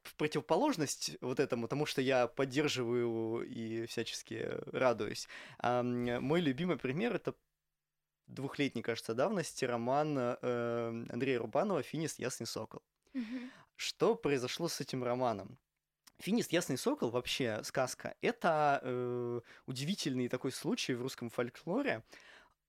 в противоположность вот этому, тому, что я поддерживаю и всячески радуюсь, мой любимый пример это двухлетней, кажется, давности роман э, Андрея Рубанова «Финист. Ясный сокол». Что произошло с этим романом? Финист Ясный Сокол, вообще сказка, это э, удивительный такой случай в русском фольклоре,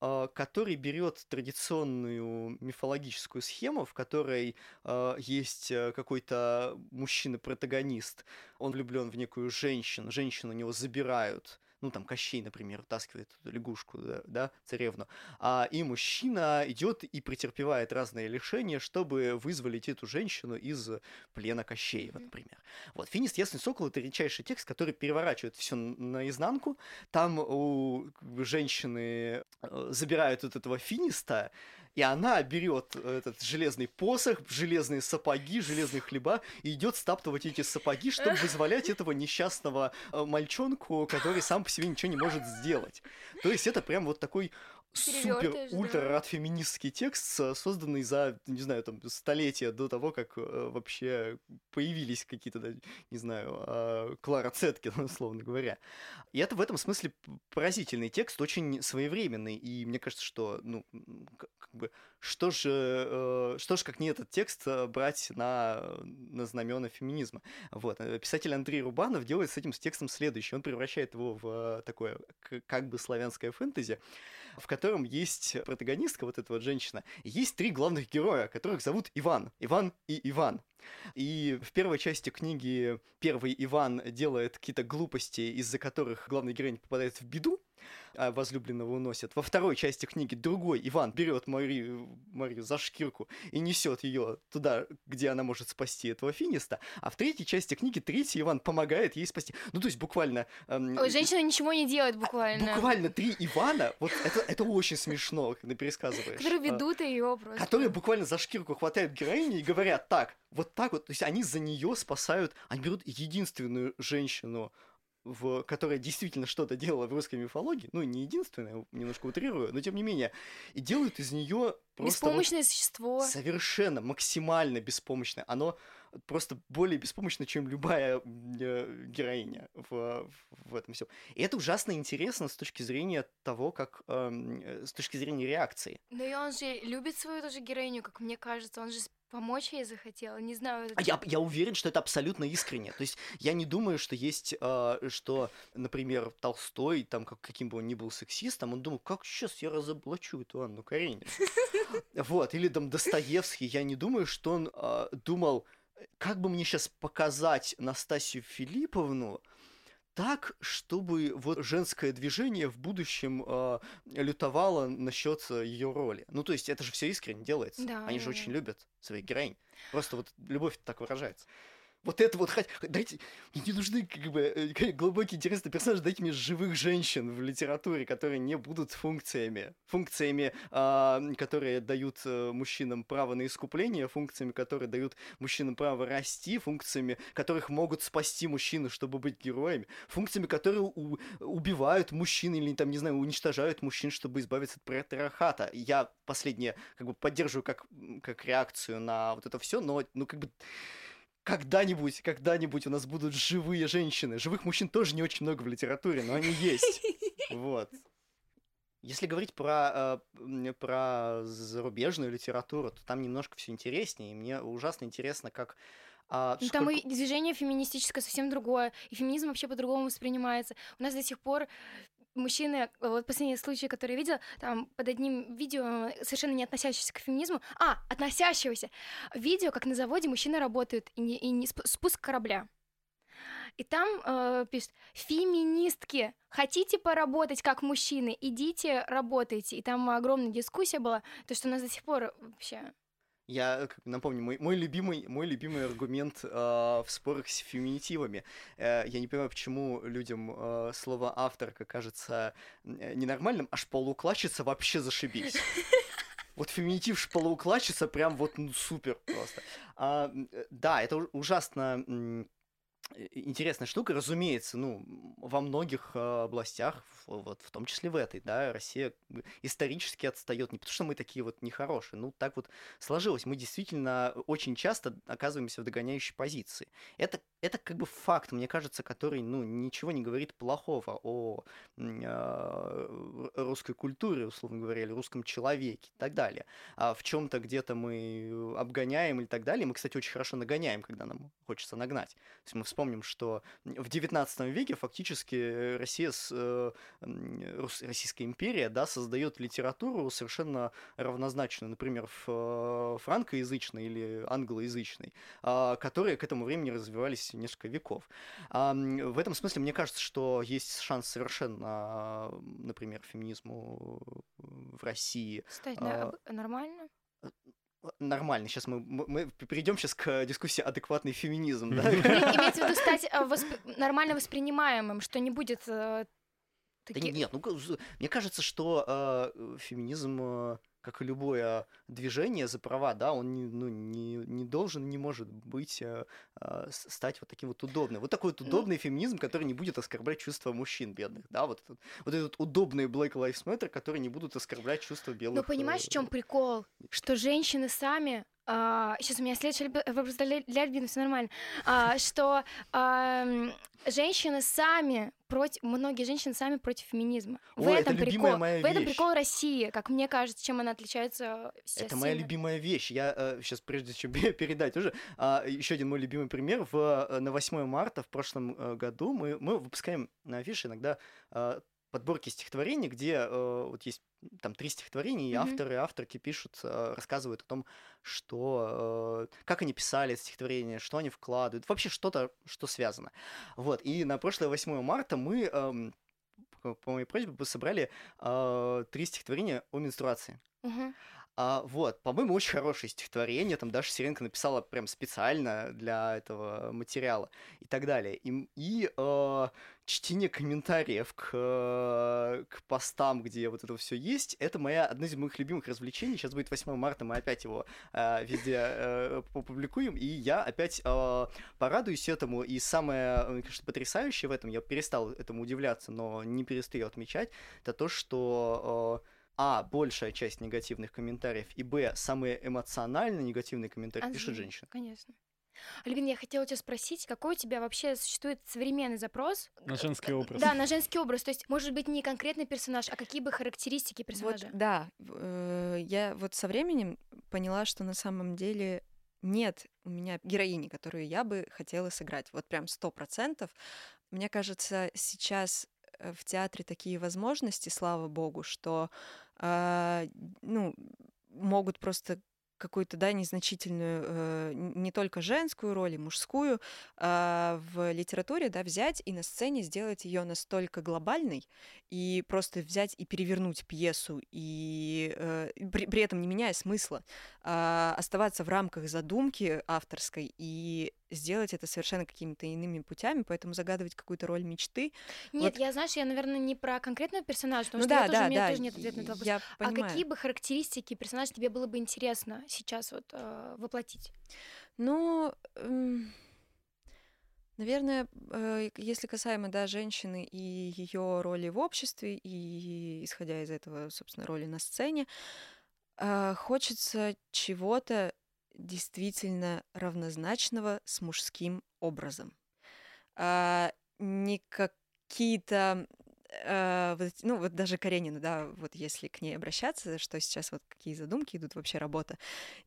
э, который берет традиционную мифологическую схему, в которой э, есть э, какой-то мужчина-протагонист, он влюблен в некую женщину, женщину у него забирают, ну, там, Кощей, например, утаскивает эту лягушку, да, да царевну, а, и мужчина идет и претерпевает разные лишения, чтобы вызволить эту женщину из плена Кощеева, например. Вот, «Финист. Ясный сокол» — это редчайший текст, который переворачивает все наизнанку. Там у женщины э, забирают от этого финиста, И она берет этот железный посох, железные сапоги, железные хлеба и идет стаптывать эти сапоги, чтобы вызволять этого несчастного э, мальчонку, который сам по себе ничего не может сделать. То есть это прям вот такой супер да. ультра рад феминистский текст, со- созданный за, не знаю, там, столетия до того, как э, вообще появились какие-то, да, не знаю, а, Клара Цеткин, условно говоря. И это в этом смысле поразительный текст, очень своевременный, и мне кажется, что, ну, как бы, что же, э, что же, как не этот текст э, брать на, на знамена феминизма. Вот. э, Писатель Андрей Рубанов делает с этим с текстом следующее. Он превращает его в э, такое как бы славянское фэнтези, в котором есть протагонистка, вот эта вот женщина, есть три главных героя, которых зовут Иван. Иван и Иван. И в первой части книги первый Иван делает какие-то глупости, из-за которых главный героинь попадает в беду, а возлюбленного уносят. Во второй части книги другой Иван берет Марию, Марию за шкирку и несет ее туда, где она может спасти этого финиста. А в третьей части книги третий Иван помогает ей спасти. Ну, то есть буквально... эм, Ой, женщина ничего не делает буквально. Буквально три Ивана, вот это, это очень смешно, когда пересказываешь. Которые А, ведут ее просто. Которые буквально за шкирку хватают героини и говорят, так, вот так вот, то есть они за нее спасают, они берут единственную женщину, в, которая действительно что-то делала в русской мифологии, ну, не единственная, немножко утрирую, но тем не менее, и делают из нее просто вот Беспомощное существо. совершенно максимально беспомощное. Оно просто более беспомощно, чем любая э, героиня в, в этом всем. И это ужасно интересно с точки зрения того, как эм, э, с точки зрения реакции. Но и он же любит свою тоже героиню, как мне кажется. Он же помочь ей захотел. Не знаю. это А Я, я уверен, что это абсолютно искренне. То есть я не думаю, что есть, э, что, например, Толстой, там, как, каким бы он ни был сексистом, он думал, как сейчас я разоблачу эту Анну Каренину. Вот, или там Достоевский, я не думаю, что он э, думал, как бы мне сейчас показать Настасью Филипповну так, чтобы вот женское движение в будущем э, лютовало насчет ее роли. Ну, то есть это же все искренне делается. Да, Они же да, очень да. любят своих героинь. Просто вот любовь так выражается. Вот это вот, хоть- дайте, мне не нужны как бы э, глубокие интересные персонажи, дайте мне живых женщин в литературе, которые не будут функциями, функциями, а, которые дают э, мужчинам право на искупление, функциями, которые дают мужчинам право расти, функциями, которых могут спасти мужчины, чтобы быть героями, функциями, которые у- убивают мужчин или там, не знаю, уничтожают мужчин, чтобы избавиться от патриархата. Я последнее как бы поддерживаю как, как реакцию на вот это все, но ну как бы когда-нибудь, когда-нибудь у нас будут живые женщины. Живых мужчин тоже не очень много в литературе, но они есть. Вот. Если говорить про, э, про зарубежную литературу, то там немножко все интереснее. И мне ужасно интересно, как... а, Ну, там сколько- и движение феминистическое совсем другое, и феминизм вообще по-другому воспринимается. У нас до сих пор мужчины, вот последний случай, который я видела, там под одним видео, совершенно не относящееся к феминизму, а, относящегося, видео, как на заводе мужчины работают, и, не, и не сп- спуск корабля. И там э, пишет, феминистки, хотите поработать как мужчины, идите, работайте. И там огромная дискуссия была, то, что у нас до сих пор вообще... Я напомню, мой, мой любимый, мой любимый аргумент э, в спорах с феминитивами. Э, я не понимаю, почему людям э, слово авторка кажется э, ненормальным, аж полуклачица вообще зашибись. Вот феминитив шполоукладчица прям вот ну, супер просто. А, э, да, это ужасно интересная штука, разумеется, ну, во многих э, областях, вот в том числе в этой, да, Россия исторически отстает, не потому что мы такие вот нехорошие, ну, так вот сложилось, мы действительно очень часто оказываемся в догоняющей позиции. Это, это как бы факт, мне кажется, который, ну, ничего не говорит плохого о э, русской культуре, условно говоря, или русском человеке и так далее. А в чем-то где-то мы обгоняем или так далее. Мы, кстати, очень хорошо нагоняем, когда нам хочется нагнать. То есть мы вспомним, что в 19 веке фактически Россия, с, э, Российская империя, да, создает литературу совершенно равнозначную, например, в франкоязычной или англоязычной, а, которые к этому времени развивались несколько веков. А, В этом смысле мне кажется, что есть шанс совершенно, например, феминизму в России Кстати, А, об- нормально? Нормально. Сейчас мы, мы перейдем сейчас к дискуссии адекватный феминизм, да? Име- Имеется в виду стать э, восп- нормально воспринимаемым, что не будет э, Да таки- нет, ну мне кажется, что э, феминизм, э, как и любое движение за права, да, он не, ну, не, не должен, не может быть, э, э, стать вот таким вот удобным. Вот такой вот Ну. удобный феминизм, который не будет оскорблять чувства мужчин бедных, да, вот, этот- вот этот удобный Black Lives Matter, которые не будут оскорблять чувства белых. Но понимаешь, в э, чем прикол? Что женщины сами сейчас у меня следующий вопрос для Альбины, все нормально. А, что ам, женщины сами против, многие женщины сами против феминизма. В Ой, это этом любимая прикол. моя в этом вещь. прикол России, как мне кажется, чем она отличается сейчас. Это моя сильно. любимая вещь. Я сейчас, прежде чем передать уже, еще один мой любимый пример. В, э, на 8 марта в прошлом э, году мы, мы выпускаем на афише иногда э, подборки стихотворений, где э, вот есть там три стихотворения, и Мгм. авторы и авторки пишут, э, рассказывают о том, что, э, как они писали это стихотворение, что они вкладывают, вообще что-то, что связано. Вот, и на прошлое 8 марта мы, эм, по моей просьбе, собрали э, три стихотворения о менструации. Мгм. А, вот, по-моему, очень хорошее стихотворение. Там Даша Сиренко написала прям специально для этого материала и так далее. И, и э, чтение комментариев к, э, к постам, где вот это все есть, это моя одно из моих любимых развлечений. Сейчас будет 8 марта, мы опять его э, везде э, опубликуем, и я опять э, порадуюсь этому. И самое, мне кажется, потрясающее в этом, я перестал этому удивляться, но не перестаю отмечать, это то, что э, а, большая часть негативных комментариев, и Б, самые эмоционально негативные комментарии А, пишут женщины. Конечно. Альбин, я хотела тебя спросить, какой у тебя вообще существует современный запрос? На женский образ. Да, на женский образ. То есть, может быть, не конкретный персонаж, а какие бы характеристики Вот, персонажа? да, в- э, я вот со временем поняла, что на самом деле нет у меня героини, которую я бы хотела сыграть. Вот прям сто процентов. Мне кажется, сейчас э, в театре такие возможности, слава богу, что а, ну, могут просто какую-то, да, незначительную, э, не только женскую роль, и мужскую а, в литературе, да, взять и на сцене сделать ее настолько глобальной, и просто взять и перевернуть пьесу, и э, при, при этом не меняя смысла, а, оставаться в рамках задумки авторской и сделать это совершенно какими-то иными путями, поэтому загадывать какую-то роль мечты. Нет, вот- я, знаешь, я, наверное, не про конкретного персонажа, потому ну что да, я тоже, да, у меня да, тоже нет ответа на этот вопрос. я А понимаю. какие бы характеристики персонажа тебе было бы интересно сейчас вот э, воплотить? Ну, эм, наверное, э, если касаемо, да, женщины и ее роли в обществе, и исходя из этого, собственно, роли на сцене, а, хочется чего-то действительно равнозначного с мужским образом. А, не какие-то вот эти- ну вот даже Каренина, да, вот если к ней обращаться, что сейчас вот какие задумки идут вообще работа,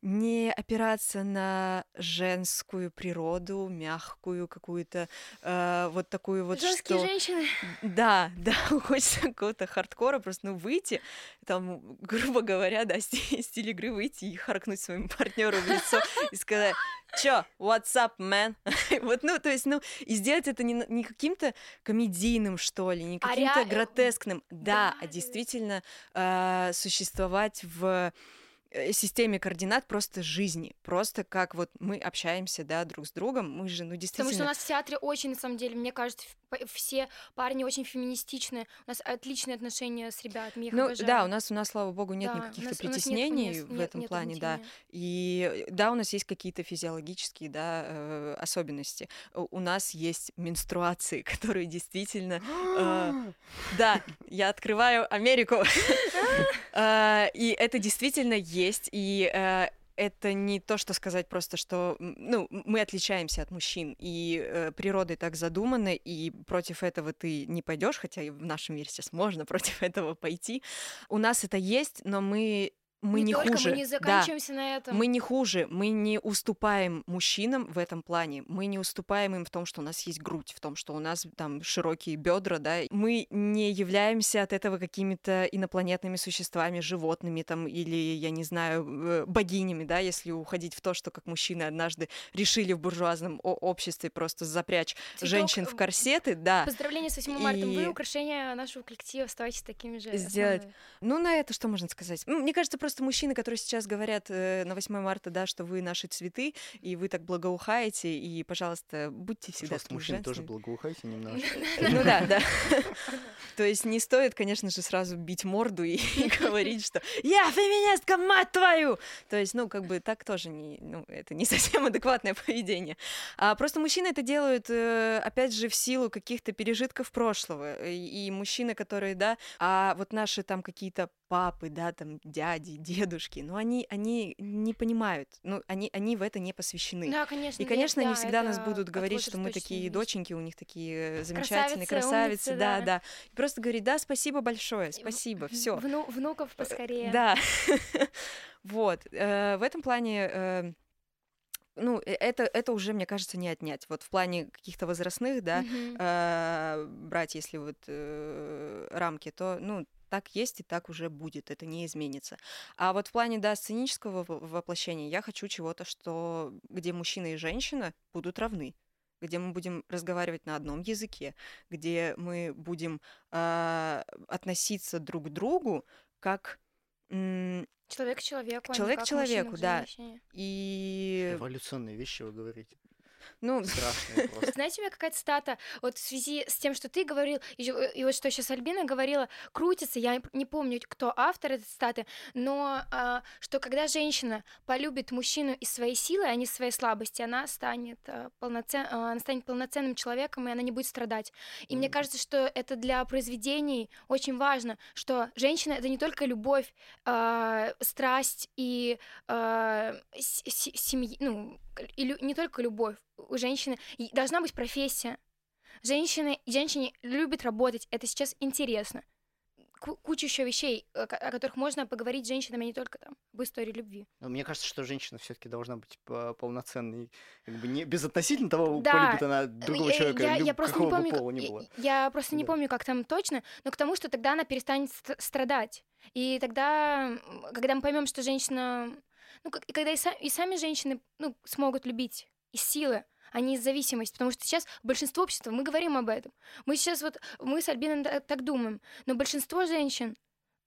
не опираться на женскую природу, мягкую какую-то, э, вот такую вот, Женские что... женщины. Да, да, хочется какого-то хардкора, просто, ну, выйти, там, грубо говоря, да, стиль, игры выйти и харкнуть своему партнеру в лицо и сказать, чё, what's up, man? вот, ну, то есть, ну, и сделать это не, не каким-то комедийным, что ли, не А каким-то rea- гротескным, да, а действительно э, существовать в э, системе координат просто жизни, просто как вот мы общаемся, да, друг с другом, мы же, ну, действительно... Потому что у нас в театре очень, на самом деле, мне кажется, все парни очень феминистичные. У нас отличные отношения с ребятами. я их Ну обожаю. да, у нас, у нас, слава богу, нет Да, никаких нас- нет притеснений понес- в нет- этом нет плане, да. угнетения. И э, да, у нас есть какие-то физиологические, да, э, особенности. У нас есть менструации, которые действительно, э, да, я открываю Америку, Э, и это действительно есть, и э, это не то, что сказать просто, что ну, мы отличаемся от мужчин, и э, природой так задумано, и против этого ты не пойдешь, хотя и в нашем мире сейчас можно против этого пойти. У нас это есть, но мы мы не, только хуже. мы не Да. заканчиваемся на этом. Мы не хуже, мы не уступаем мужчинам в этом плане, мы не уступаем им в том, что у нас есть грудь, в том, что у нас там широкие бедра, да, мы не являемся от этого какими-то инопланетными существами, животными там или, я не знаю, э, богинями, да, если уходить в то, что как мужчины однажды решили в буржуазном обществе просто запрячь Цветок, женщин в э, корсеты, да. Поздравления с 8 марта. Вы И- украшение нашего коллектива. Оставайтесь такими же. Сделать. Ну, на это что можно сказать? Мне кажется, просто просто мужчины, которые сейчас говорят э, на 8 марта, да, что вы наши цветы, и вы так благоухаете, и, пожалуйста, будьте всегда Пожалуйста, мужчины тоже благоухайте немножко. Ну да, да. То есть не стоит, конечно же, сразу бить морду и говорить, что «Я феминистка, мать твою!» То есть, ну, как бы так тоже не... Ну, это не совсем адекватное поведение. А просто мужчины это делают, э, опять же, в силу каких-то пережитков прошлого. И мужчины, которые, да, а вот наши там какие-то папы, да, там дяди, дедушки, ну они, они не понимают, ну они, они в это не посвящены. Да, конечно. И, конечно, нет, они да, всегда нас будут говорить, что мы такие вещь. доченьки, у них такие замечательные Красавицы, красавицы, умницы, да, да. да. И просто говорить, да, спасибо большое, спасибо, все. Вну- внуков поскорее. Да. Вот. э, В этом плане э, ну, э, это, это уже, мне кажется, не отнять. Вот в плане каких-то возрастных, да, Мгм. э, брать, если вот э, рамки, то, ну, так есть и так уже будет, это не изменится. А вот в плане, да, сценического во- воплощения я хочу чего-то, что где мужчина и женщина будут равны, где мы будем разговаривать на одном языке, где мы будем а, относиться друг к другу как Человек к человеку. а Человек к человеку, да. женщине. и Эволюционные вещи вы говорите. Ну Страшные просто. Знаете, у меня какая-то цитата вот в связи с тем, что ты говорил, и, и вот что сейчас Альбина говорила, крутится, я не- помню, кто автор этой цитаты, но а, что когда женщина полюбит мужчину из своей силы, а не из своей слабости, она станет, а, полноцен- а, она станет полноценным человеком, и она не будет страдать. И мне Мгм. кажется, что это для произведений очень важно, что женщина — это не только любовь, а, страсть и а, с- с- семьи, ну, и не только любовь. У женщины должна быть профессия. Женщины, женщине любят работать, это сейчас интересно. Ку- куча еще вещей, о ко- о которых можно поговорить с женщинами, а не только там в истории любви. Но мне кажется, что женщина все-таки должна быть по- полноценной, как бы не безотносительно того, Да, полюбит она другого Э, человека, я, люб- я просто не помню, пола как- ни я- было. я просто не Да. помню, как там точно, но к тому, что тогда она перестанет ст- страдать. И тогда, когда мы поймем, что женщина, ну, когда и, са- и сами женщины, ну, смогут любить из силы, а не из зависимости, потому что сейчас большинство общества, мы говорим об этом. Мы сейчас вот, мы с Альбиной та- так думаем, но большинство женщин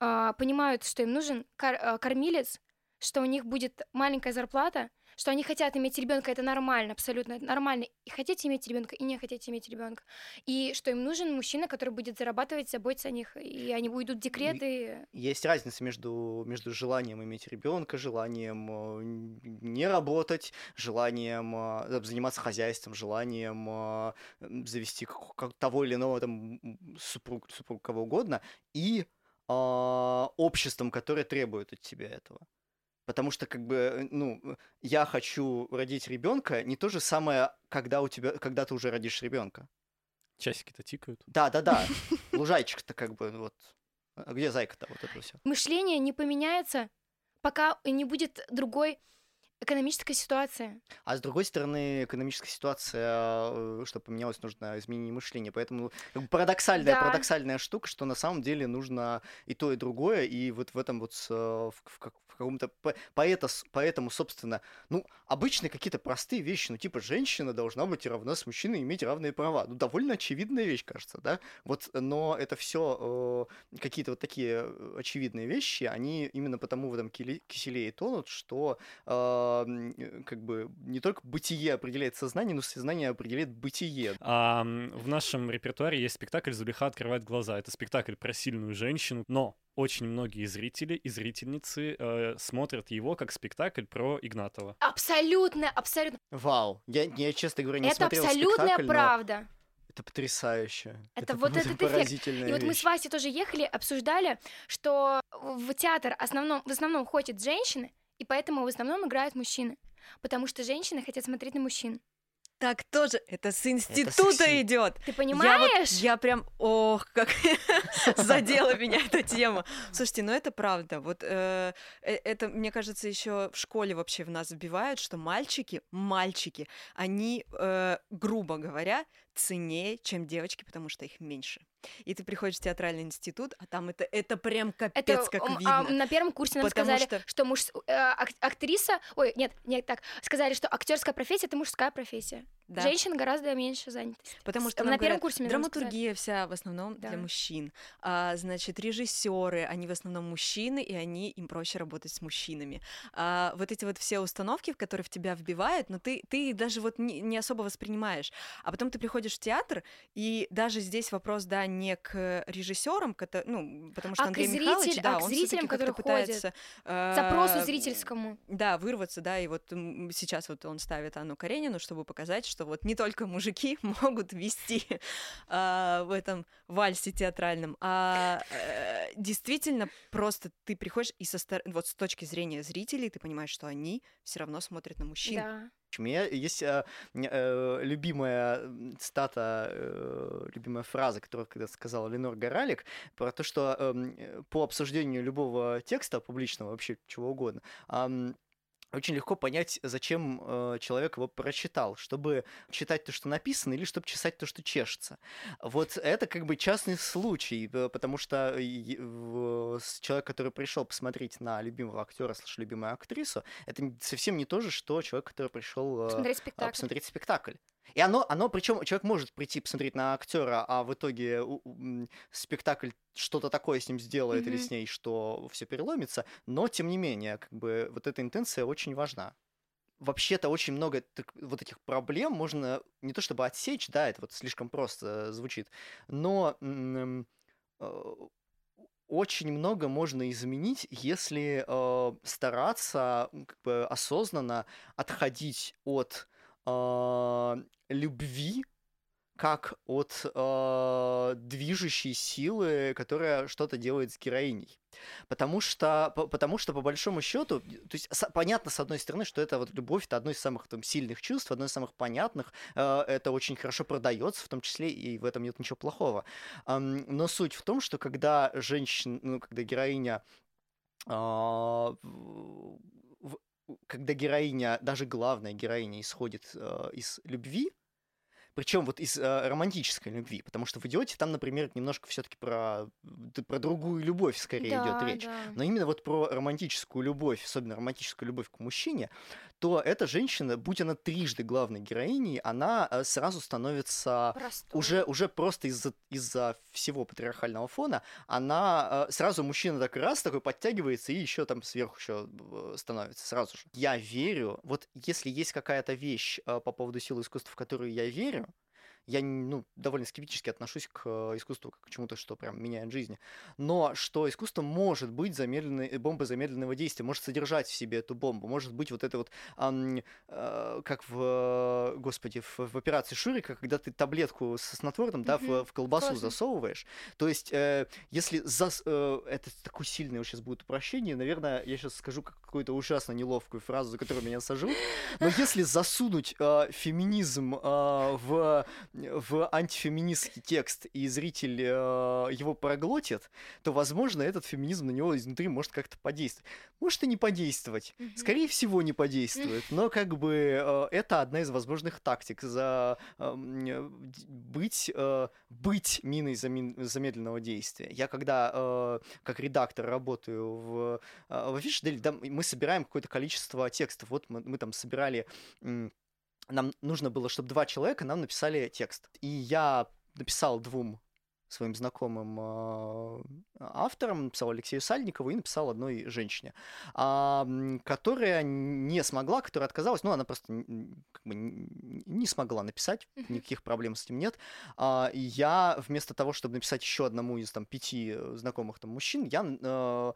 а, понимают, что им нужен кор- а, кормилец, что у них будет маленькая зарплата, что они хотят иметь ребенка, это нормально, абсолютно нормально. И хотите иметь ребенка, и не хотите иметь ребенка. И что им нужен мужчина, который будет зарабатывать, заботиться о них, и они уйдут в декрет, и Есть разница между, между желанием иметь ребенка, желанием э, не работать, желанием э, заниматься хозяйством, желанием э, завести как- того или иного там супруг, супруг кого угодно, и обществом, которое требует от тебя этого. Потому что, как бы, ну, э, я хочу родить ребенка, не то же самое, когда у тебя, когда ты уже родишь ребенка. Часики-то тикают. Да, да, да. Лужайчик-то как бы вот. А где зайка-то? Вот это все. мышление не поменяется, пока не будет другой экономической ситуации. А с другой стороны, экономическая ситуация, э, чтобы поменялась, нужно изменение мышления. Поэтому парадоксальная, Да. парадоксальная штука, что на самом деле нужно и то, и другое. И вот в этом вот э, в, в как- в каком-то... по- Поэта, поэтому, собственно, ну, обычные какие-то простые вещи, ну, типа, женщина должна быть равна с мужчиной иметь равные права. Ну, довольно очевидная вещь, кажется, да? Вот, но это все какие-то вот такие э, очевидные вещи, они именно потому в этом киселе и тонут, что э, как бы не только бытие определяет сознание, но сознание определяет бытие. А, в нашем репертуаре есть спектакль «Зулиха открывает глаза». Это спектакль про сильную женщину, но очень многие зрители и зрительницы э, смотрят его как спектакль про Игнатова. Абсолютно, абсолютно. Вау, я, я честно говоря, не это смотрел абсолютная спектакль, но правда. это потрясающе. Это вот этот эффект. И вот мы вещь. с Васей тоже ехали, обсуждали, что в театр основном, в основном ходят женщины, и поэтому в основном играют мужчины. Потому что женщины хотят смотреть на мужчин. Так тоже, это с института секси. идет. Ты Я, вот- понимаешь? я прям, ох, как задела меня эта тема. Слушайте, ну это правда. Вот э, э, это, мне кажется, еще в школе вообще в нас вбивают, что мальчики, мальчики, они, э, грубо говоря, ценнее, чем девочки, потому что их меньше. И ты приходишь в театральный институт, а там это, это прям капец Это как видно. а, на первом курсе нам Потому сказали, что- что, муж, э, ак- актриса, ой, нет, нет, так, сказали, что актерская профессия это мужская профессия. Да. Женщин гораздо меньше занятости. Потому что на нам первом говорят, курсе драматургия вся в основном Да. для мужчин. А, значит, режиссеры, они в основном мужчины, и они им проще работать с мужчинами. А, вот эти вот все установки, в которые в тебя вбивают, но ты, ты даже вот не, не особо воспринимаешь. А потом ты приходишь в театр, и даже здесь вопрос, да, не к режиссерам, ну, потому что А Андрей зритель- Михайлович, да, а он зрителям, ходят. пытается... Запросу а, зрительскому. да, вырваться, да, и вот сейчас вот он ставит Анну Каренину, чтобы показать, что вот не только мужики могут вести а, в этом вальсе театральном, а э, действительно просто ты приходишь и со стор- вот с точки зрения зрителей ты понимаешь, что они все равно смотрят на мужчин. Да. У меня есть э, э, любимая м, цитата, э, любимая фраза, которую когда сказала Ленор Горалик, про то, что эм, э, по обсуждению любого текста публичного, вообще чего угодно, ам, очень легко понять, зачем э, человек его прочитал, чтобы читать то, что написано, или чтобы чесать то, что чешется. Вот это как бы частный случай, э, потому что человек, который пришел посмотреть на любимого актера, слушай, любимую актрису, это совсем не то же, что человек, который пришел Смотреть спектакль. посмотреть спектакль. И оно, оно причем человек может прийти посмотреть на актера, а в итоге у- у, м, спектакль что-то такое с ним сделает или Мгм. с ней, что все переломится, но тем не менее, как бы вот эта интенция очень важна. Вообще-то очень много так- вот этих проблем можно не то чтобы отсечь, да, это вот слишком просто звучит, но м, э, очень много можно изменить, если э, стараться м, как бы осознанно отходить от э, любви как от э, движущей силы, которая что-то делает с героиней. Потому что, по- потому что по большому счету, то есть с- понятно с одной стороны, что это вот любовь, это одно из самых там, сильных чувств, одно из самых понятных, э, это очень хорошо продается, в том числе и в этом нет ничего плохого. Ам, но суть в том, что когда женщина, ну, когда героиня а, в- когда героиня, даже главная героиня исходит э, из любви, причем вот из э, романтической любви, потому что в идиоте там, например, немножко все-таки про, про другую любовь скорее идет Да, речь. да. Но именно вот про романтическую любовь, особенно романтическую любовь к мужчине, то эта женщина, будь она трижды главной героиней, она э, сразу становится Простой. уже, уже просто из-за из всего патриархального фона, она э, сразу мужчина так раз такой подтягивается и еще там сверху еще становится сразу же. Я верю, вот если есть какая-то вещь э, по поводу силы искусства, в которую я верю, я ну, довольно скептически отношусь к э, искусству как к чему-то, что прям меняет жизни. Но что искусство может быть замедленной, бомбой замедленного действия, может содержать в себе эту бомбу, может быть вот это вот, ам, э, как в, господи, в, в операции Шурика, когда ты таблетку со снотворным, да, в, в колбасу Классно. засовываешь. То есть, э, если зас, э, это такое сильное сейчас будет упрощение, наверное, я сейчас скажу как- какую-то ужасно неловкую фразу, за которую меня сожрут, но если засунуть э, феминизм э, в в антифеминистский текст, и зритель э, его проглотит, то, возможно, этот феминизм на него изнутри может как-то подействовать. Может и не подействовать. Мгм. Скорее всего, не подействует. Но как бы э, это одна из возможных тактик за эм, э, быть, э, быть миной замин- замедленного действия. Я когда э, как редактор работаю в, э, в Афишделе, да, мы собираем какое-то количество текстов. Вот мы, мы там собирали м, нам нужно было, чтобы два человека нам написали текст. И я написал двум своим знакомым э, авторам, написал Алексею Сальникову и написал одной женщине, а, которая не смогла, которая отказалась, ну, она просто как бы не смогла написать, никаких проблем с этим нет. А, я вместо того, чтобы написать еще одному из там пяти э, знакомых там мужчин, я э,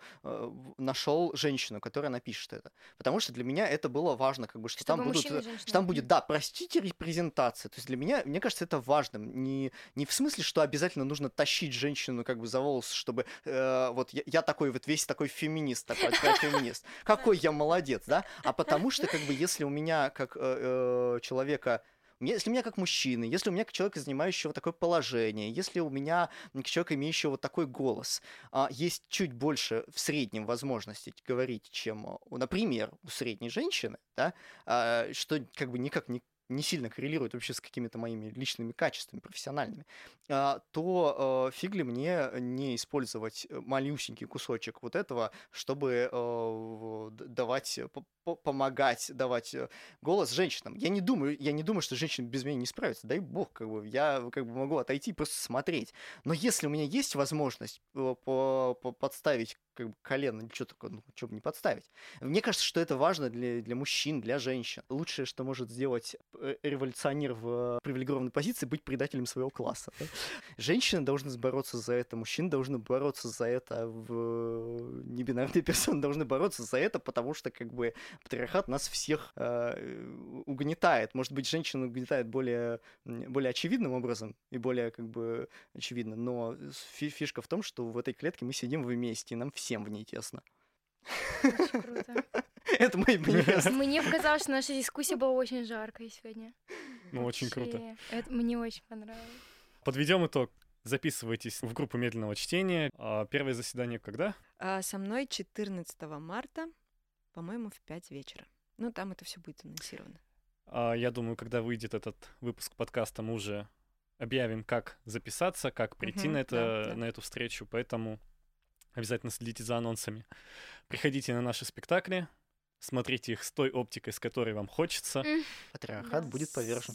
нашел женщину, которая напишет это. Потому что для меня это было важно, как бы, что Чтобы там будут э, что там будет, да, простите, репрезентация. То есть для меня, мне кажется, это важным. Не, не в смысле, что обязательно нужно тащить женщину как бы за волосы, чтобы э, вот я, я такой вот весь такой феминист, такой, такой феминист. Какой я молодец, да? А потому что как бы если у меня как э, э, человека если у меня как мужчины, если у меня как человека, занимающего такое положение, если у меня как человека, имеющего вот такой голос, а, есть чуть больше в среднем возможностей говорить, чем, у- например, у средней женщины, да, а, что как бы никак не не сильно коррелирует вообще с какими-то моими личными качествами профессиональными, а, то э, фиг ли мне не использовать э, малюсенький кусочек вот этого, чтобы э, давать, помогать, давать голос женщинам. Я не думаю, я не думаю, что женщины без меня не справятся. Дай бог, как бы я как бы могу отойти и просто смотреть. Но если у меня есть возможность по -по подставить как бы колено, или что такое, ну, что бы не подставить. Мне кажется, что это важно для, для мужчин, для женщин. Лучшее, что может сделать революционер в привилегированной позиции, быть предателем своего класса. Да? Женщины должны бороться за это, мужчины должны бороться за это, в... небинарные персоны должны бороться за это, потому что как бы патриархат нас всех э, угнетает. Может быть, женщина угнетает более, более очевидным образом и более как бы очевидно, но фишка в том, что в этой клетке мы сидим вместе, и нам все всем в ней тесно. Очень круто. Это мой манифест. Мне показалось, что наша дискуссия была очень жаркой сегодня. Ну, очень круто. Это мне очень понравилось. Подведем итог. Записывайтесь в группу медленного чтения. А первое заседание когда? А, со мной 14 марта, по-моему, в 5 вечера. Ну, там это все будет анонсировано. А, я думаю, когда выйдет этот выпуск подкаста, мы уже объявим, как записаться, как прийти угу, на, это, да, да. на эту встречу. Поэтому Обязательно следите за анонсами. Приходите на наши спектакли, смотрите их с той оптикой, с которой вам хочется. Патриархат будет повержен.